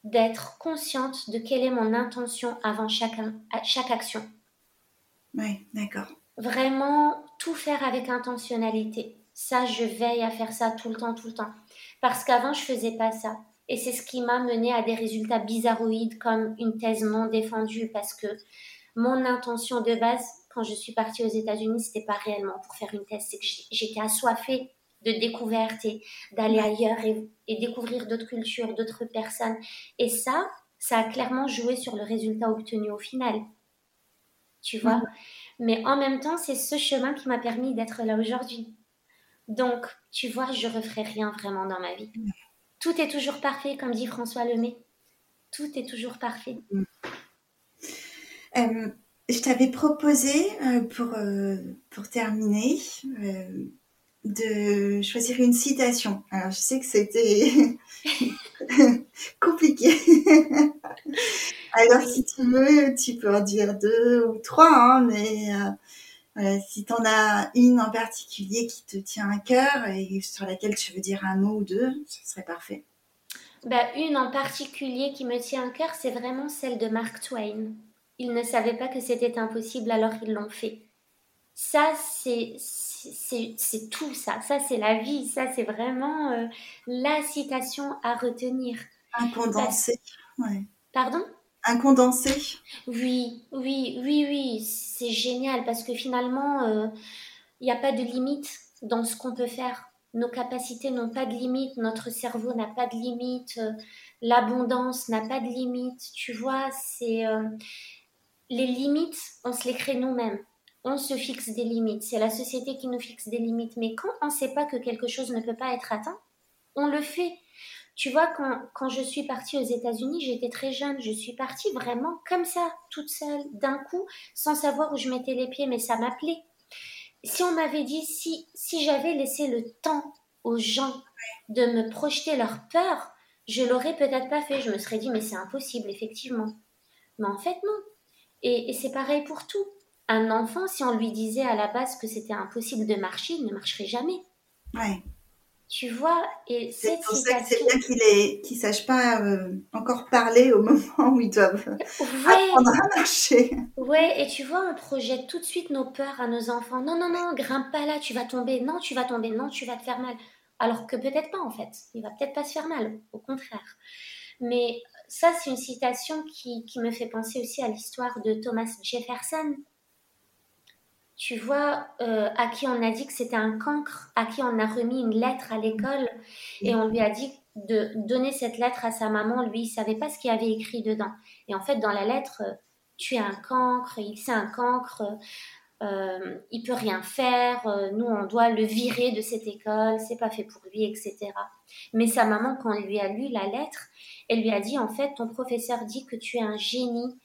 d'être consciente de quelle est mon intention avant chaque, chaque action. Oui, d'accord. Vraiment tout faire avec intentionnalité. Ça, je veille à faire ça tout le temps, tout le temps. Parce qu'avant, je faisais pas ça. Et c'est ce qui m'a mené à des résultats bizarroïdes comme une thèse non défendue parce que mon intention de base, quand je suis partie aux États-Unis, c'était pas réellement pour faire une thèse, c'est que j'étais assoiffée de découverte et d'aller ailleurs et, découvrir d'autres cultures, d'autres personnes. Et ça, ça a clairement joué sur le résultat obtenu au final. Tu vois? Mais en même temps, c'est ce chemin qui m'a permis d'être là aujourd'hui. Donc, tu vois, je referai rien vraiment dans ma vie. Mm. Tout est toujours parfait, comme dit François Lemay. Tout est toujours parfait. Mm. Euh, je t'avais proposé euh, pour, euh, pour terminer de choisir une citation. Alors, je sais que c'était compliqué. Alors, si tu veux, tu peux en dire deux ou trois, hein, mais euh, si tu en as une en particulier qui te tient à cœur et sur laquelle tu veux dire un mot ou deux, ce serait parfait. Bah, une en particulier qui me tient à cœur, c'est vraiment celle de Mark Twain. Ils ne savaient pas que c'était impossible, alors ils l'ont fait. Ça, c'est c'est tout ça. Ça, c'est la vie. Ça, c'est vraiment euh, la citation à retenir. Un condensé. Pardon? Un condensé. Oui, oui, oui, oui. C'est génial parce que finalement, euh, il n'y a pas de limite dans ce qu'on peut faire. Nos capacités n'ont pas de limite. Notre cerveau n'a pas de limite. Euh, l'abondance n'a pas de limite. Tu vois, c'est. les limites, on se les crée nous-mêmes on se fixe des limites. C'est la société qui nous fixe des limites. Mais quand on ne sait pas que quelque chose ne peut pas être atteint, on le fait. Tu vois, quand, je suis partie aux États-Unis, j'étais très jeune. Je suis partie vraiment comme ça, toute seule, d'un coup, sans savoir où je mettais les pieds, mais ça m'appelait. Si on m'avait dit, si, si j'avais laissé le temps aux gens de me projeter leur peur, je l'aurais peut-être pas fait. Je me serais dit, mais c'est impossible, effectivement. Mais en fait, non. et c'est pareil pour tout un enfant, si on lui disait à la base que c'était impossible de marcher, il ne marcherait jamais. Tu vois, et c'est pour ça que c'est bien qu'il ne sache pas euh, encore parler au moment où ils doivent apprendre à marcher. Ouais, et tu vois, on projette tout de suite nos peurs à nos enfants. Non, non, non, grimpe pas là, tu vas tomber. Non, tu vas tomber. Non, tu vas te faire mal. Alors que peut-être pas en fait. Il va peut-être pas se faire mal, au contraire. Mais ça, c'est une citation qui, qui me fait penser aussi à l'histoire de Thomas Jefferson tu vois, euh, à qui on a dit que c'était un cancre, à qui on a remis une lettre à l'école et on lui a dit de donner cette lettre à sa maman. Lui, il savait pas ce qu'il avait écrit dedans. Et en fait, dans la lettre, euh, tu es un cancre, il c'est un cancre, euh, il peut rien faire, euh, nous on doit le virer de cette école, c'est pas fait pour lui, etc. Mais sa maman, quand elle lui a lu la lettre, elle lui a dit en fait, ton professeur dit que tu es un génie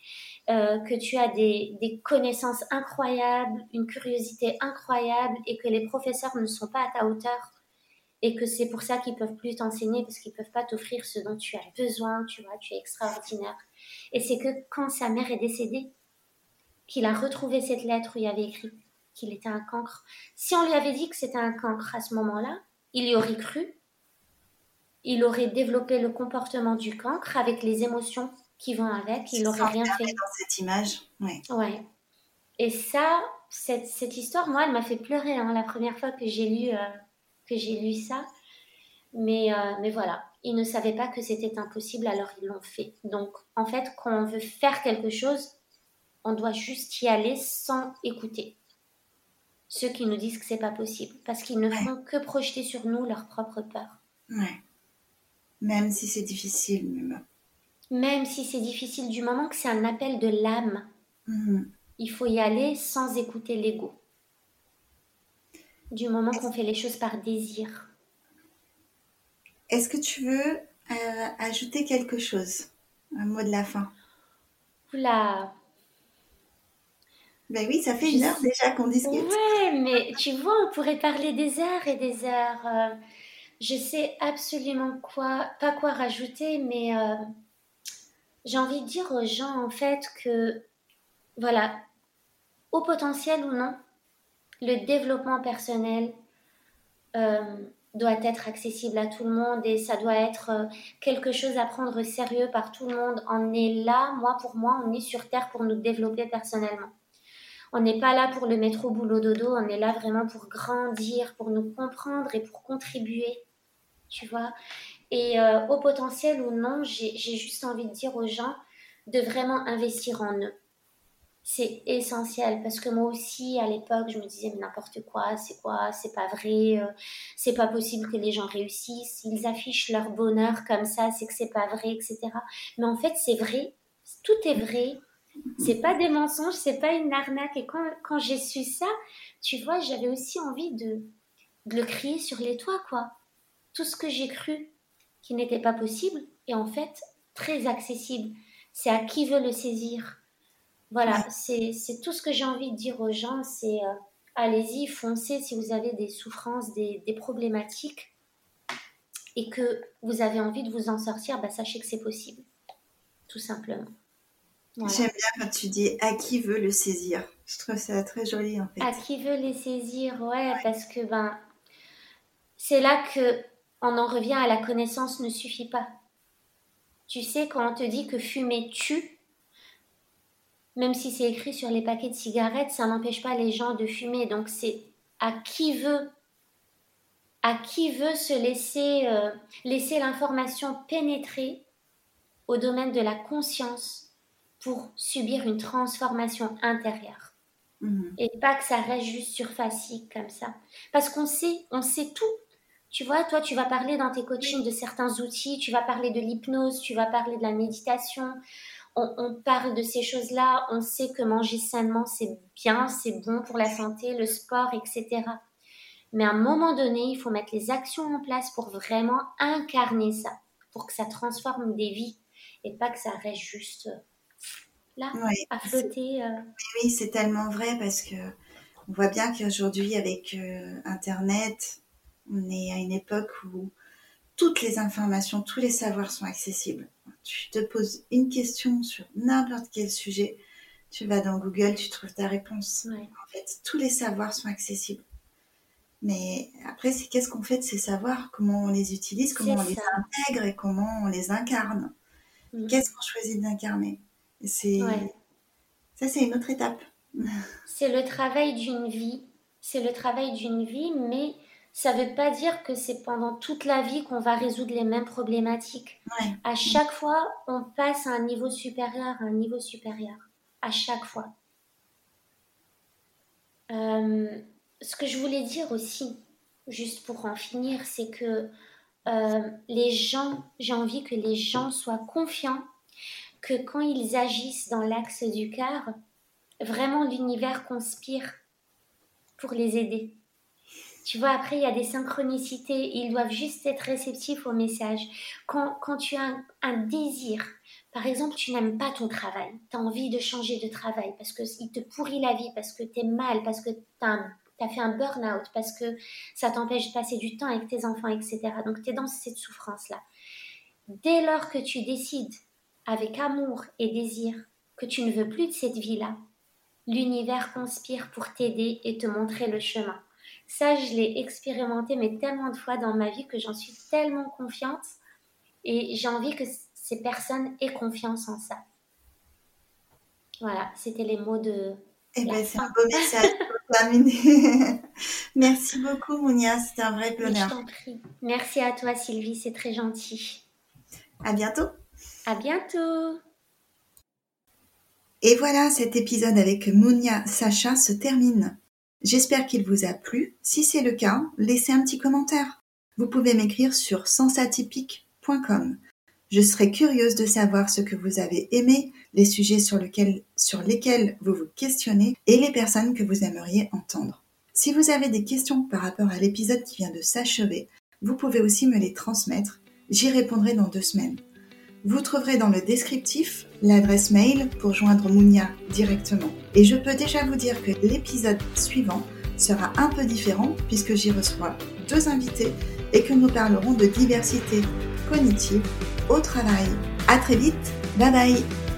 euh, que tu as des, connaissances incroyables, une curiosité incroyable et que les professeurs ne sont pas à ta hauteur et que c'est pour ça qu'ils peuvent plus t'enseigner parce qu'ils peuvent pas t'offrir ce dont tu as besoin, tu vois, tu es extraordinaire. Et c'est que quand sa mère est décédée, qu'il a retrouvé cette lettre où il avait écrit qu'il était un cancre. Si on lui avait dit que c'était un cancre à ce moment-là, il y aurait cru. Il aurait développé le comportement du cancre avec les émotions qui vont avec, il n'aurait rien fait. Dans cette image, ouais. Ouais. Et ça, cette, cette histoire, moi, elle m'a fait pleurer hein, la première fois que j'ai lu, euh, que j'ai lu ça. Mais, euh, mais voilà, ils ne savaient pas que c'était impossible, alors ils l'ont fait. Donc, en fait, quand on veut faire quelque chose, on doit juste y aller sans écouter ceux qui nous disent que c'est pas possible, parce qu'ils ne font que projeter sur nous leur propre peur. Ouais. Même si c'est difficile, même même si c'est difficile, du moment que c'est un appel de l'âme, mhm. il faut y aller sans écouter l'ego. Du moment qu'on fait les choses par désir. Est-ce que tu veux euh, ajouter quelque chose? Un mot de la fin Oula Ben oui, ça fait une heure déjà qu'on discute. Ouais, mais tu vois, on pourrait parler des heures et des heures. Euh, je sais absolument quoi, pas quoi rajouter, mais euh, j'ai envie de dire aux gens en fait que, voilà, au potentiel ou non, le développement personnel euh, doit être accessible à tout le monde et ça doit être euh, quelque chose à prendre sérieux par tout le monde. On est là, moi pour moi, on est sur Terre pour nous développer personnellement. On n'est pas là pour le mettre au boulot dodo, on est là vraiment pour grandir, pour nous comprendre et pour contribuer. Tu vois et euh, au potentiel ou non, j'ai juste envie de dire aux gens de vraiment investir en eux. C'est essentiel parce que moi aussi, à l'époque, je me disais, mais n'importe quoi, c'est quoi, c'est pas vrai, euh, c'est pas possible que les gens réussissent, ils affichent leur bonheur comme ça, c'est que c'est pas vrai, etc. Mais en fait, c'est vrai, tout est vrai, c'est pas des mensonges, c'est pas une arnaque. Et quand, j'ai su ça, tu vois, j'avais aussi envie de le crier sur les toits, quoi. Tout ce que j'ai cru, qui n'était pas possible et en fait très accessible. C'est à qui veut le saisir. Voilà, c'est tout ce que j'ai envie de dire aux gens, c'est euh, allez-y, foncez si vous avez des souffrances, des, problématiques et que vous avez envie de vous en sortir, bah, sachez que c'est possible, tout simplement. J'aime bien quand tu dis à qui veut le saisir. Je trouve ça très joli en fait. À qui veut les saisir, ouais, parce que ben c'est là que on en revient à la connaissance ne suffit pas. Tu sais, quand on te dit que fumer tue, même si c'est écrit sur les paquets de cigarettes, ça n'empêche pas les gens de fumer. Donc c'est à qui veut, à qui veut se laisser, euh, laisser l'information pénétrer au domaine de la conscience pour subir une transformation intérieure. Mhm. Et pas que ça reste juste surfacique comme ça. Parce qu'on sait, on sait tout. Tu vois, toi, tu vas parler dans tes coachings de certains outils, tu vas parler de l'hypnose, tu vas parler de la méditation. On, on parle de ces choses-là, on sait que manger sainement, c'est bien, c'est bon pour la santé, le sport, etc. Mais à un moment donné, il faut mettre les actions en place pour vraiment incarner ça, pour que ça transforme des vies et pas que ça reste juste euh, là, Ouais, à flotter. euh. Oui, c'est tellement vrai parce que on voit bien qu'aujourd'hui, avec euh, Internet, on est à une époque où toutes les informations, tous les savoirs sont accessibles. Tu te poses une question sur n'importe quel sujet, tu vas dans Google, tu trouves ta réponse. Ouais. En fait, tous les savoirs sont accessibles. Mais après, c'est qu'est-ce qu'on fait de ces savoirs, comment on les utilise, comment on les intègre et comment on les incarne? Mm. Qu'est-ce qu'on choisit d'incarner? C'est Ouais. ça, c'est une autre étape. C'est le travail d'une vie. C'est le travail d'une vie, mais ça ne veut pas dire que c'est pendant toute la vie qu'on va résoudre les mêmes problématiques. Ouais. À chaque fois, on passe à un niveau supérieur, à un niveau supérieur. À chaque fois. Euh, ce que je voulais dire aussi, juste pour en finir, c'est que euh, les gens, j'ai envie que les gens soient confiants que quand ils agissent dans l'axe du cœur, vraiment l'univers conspire pour les aider. Tu vois, après, il y a des synchronicités, ils doivent juste être réceptifs au message. Quand, quand tu as un, un désir, par exemple, tu n'aimes pas ton travail, tu as envie de changer de travail parce qu'il te pourrit la vie, parce que tu es mal, parce que tu as, fait un burn-out, parce que ça t'empêche de passer du temps avec tes enfants, etc. Donc, tu es dans cette souffrance-là. Dès lors que tu décides, avec amour et désir, que tu ne veux plus de cette vie-là, l'univers conspire pour t'aider et te montrer le chemin. Ça, je l'ai expérimenté, mais tellement de fois dans ma vie que j'en suis tellement confiante. Et j'ai envie que ces personnes aient confiance en ça. Voilà, c'était les mots de. Eh ben, c'est un beau message pour terminer. Merci beaucoup, Mounia. C'était un vrai Mais je bonheur. t'en prie. Merci à toi, Sylvie, c'est très gentil. À bientôt. À bientôt. Et voilà, cet épisode avec Mounia Sacha se termine. J'espère qu'il vous a plu. Si c'est le cas, laissez un petit commentaire. Vous pouvez m'écrire sur sensatypique.com. Je serai curieuse de savoir ce que vous avez aimé, les sujets sur, lesquels vous vous questionnez et les personnes que vous aimeriez entendre. Si vous avez des questions par rapport à l'épisode qui vient de s'achever, vous pouvez aussi me les transmettre. J'y répondrai dans deux semaines. Vous trouverez dans le descriptif l'adresse mail pour joindre Mounia directement. Et je peux déjà vous dire que l'épisode suivant sera un peu différent puisque j'y reçois deux invités et que nous parlerons de diversité cognitive au travail. À très vite, bye bye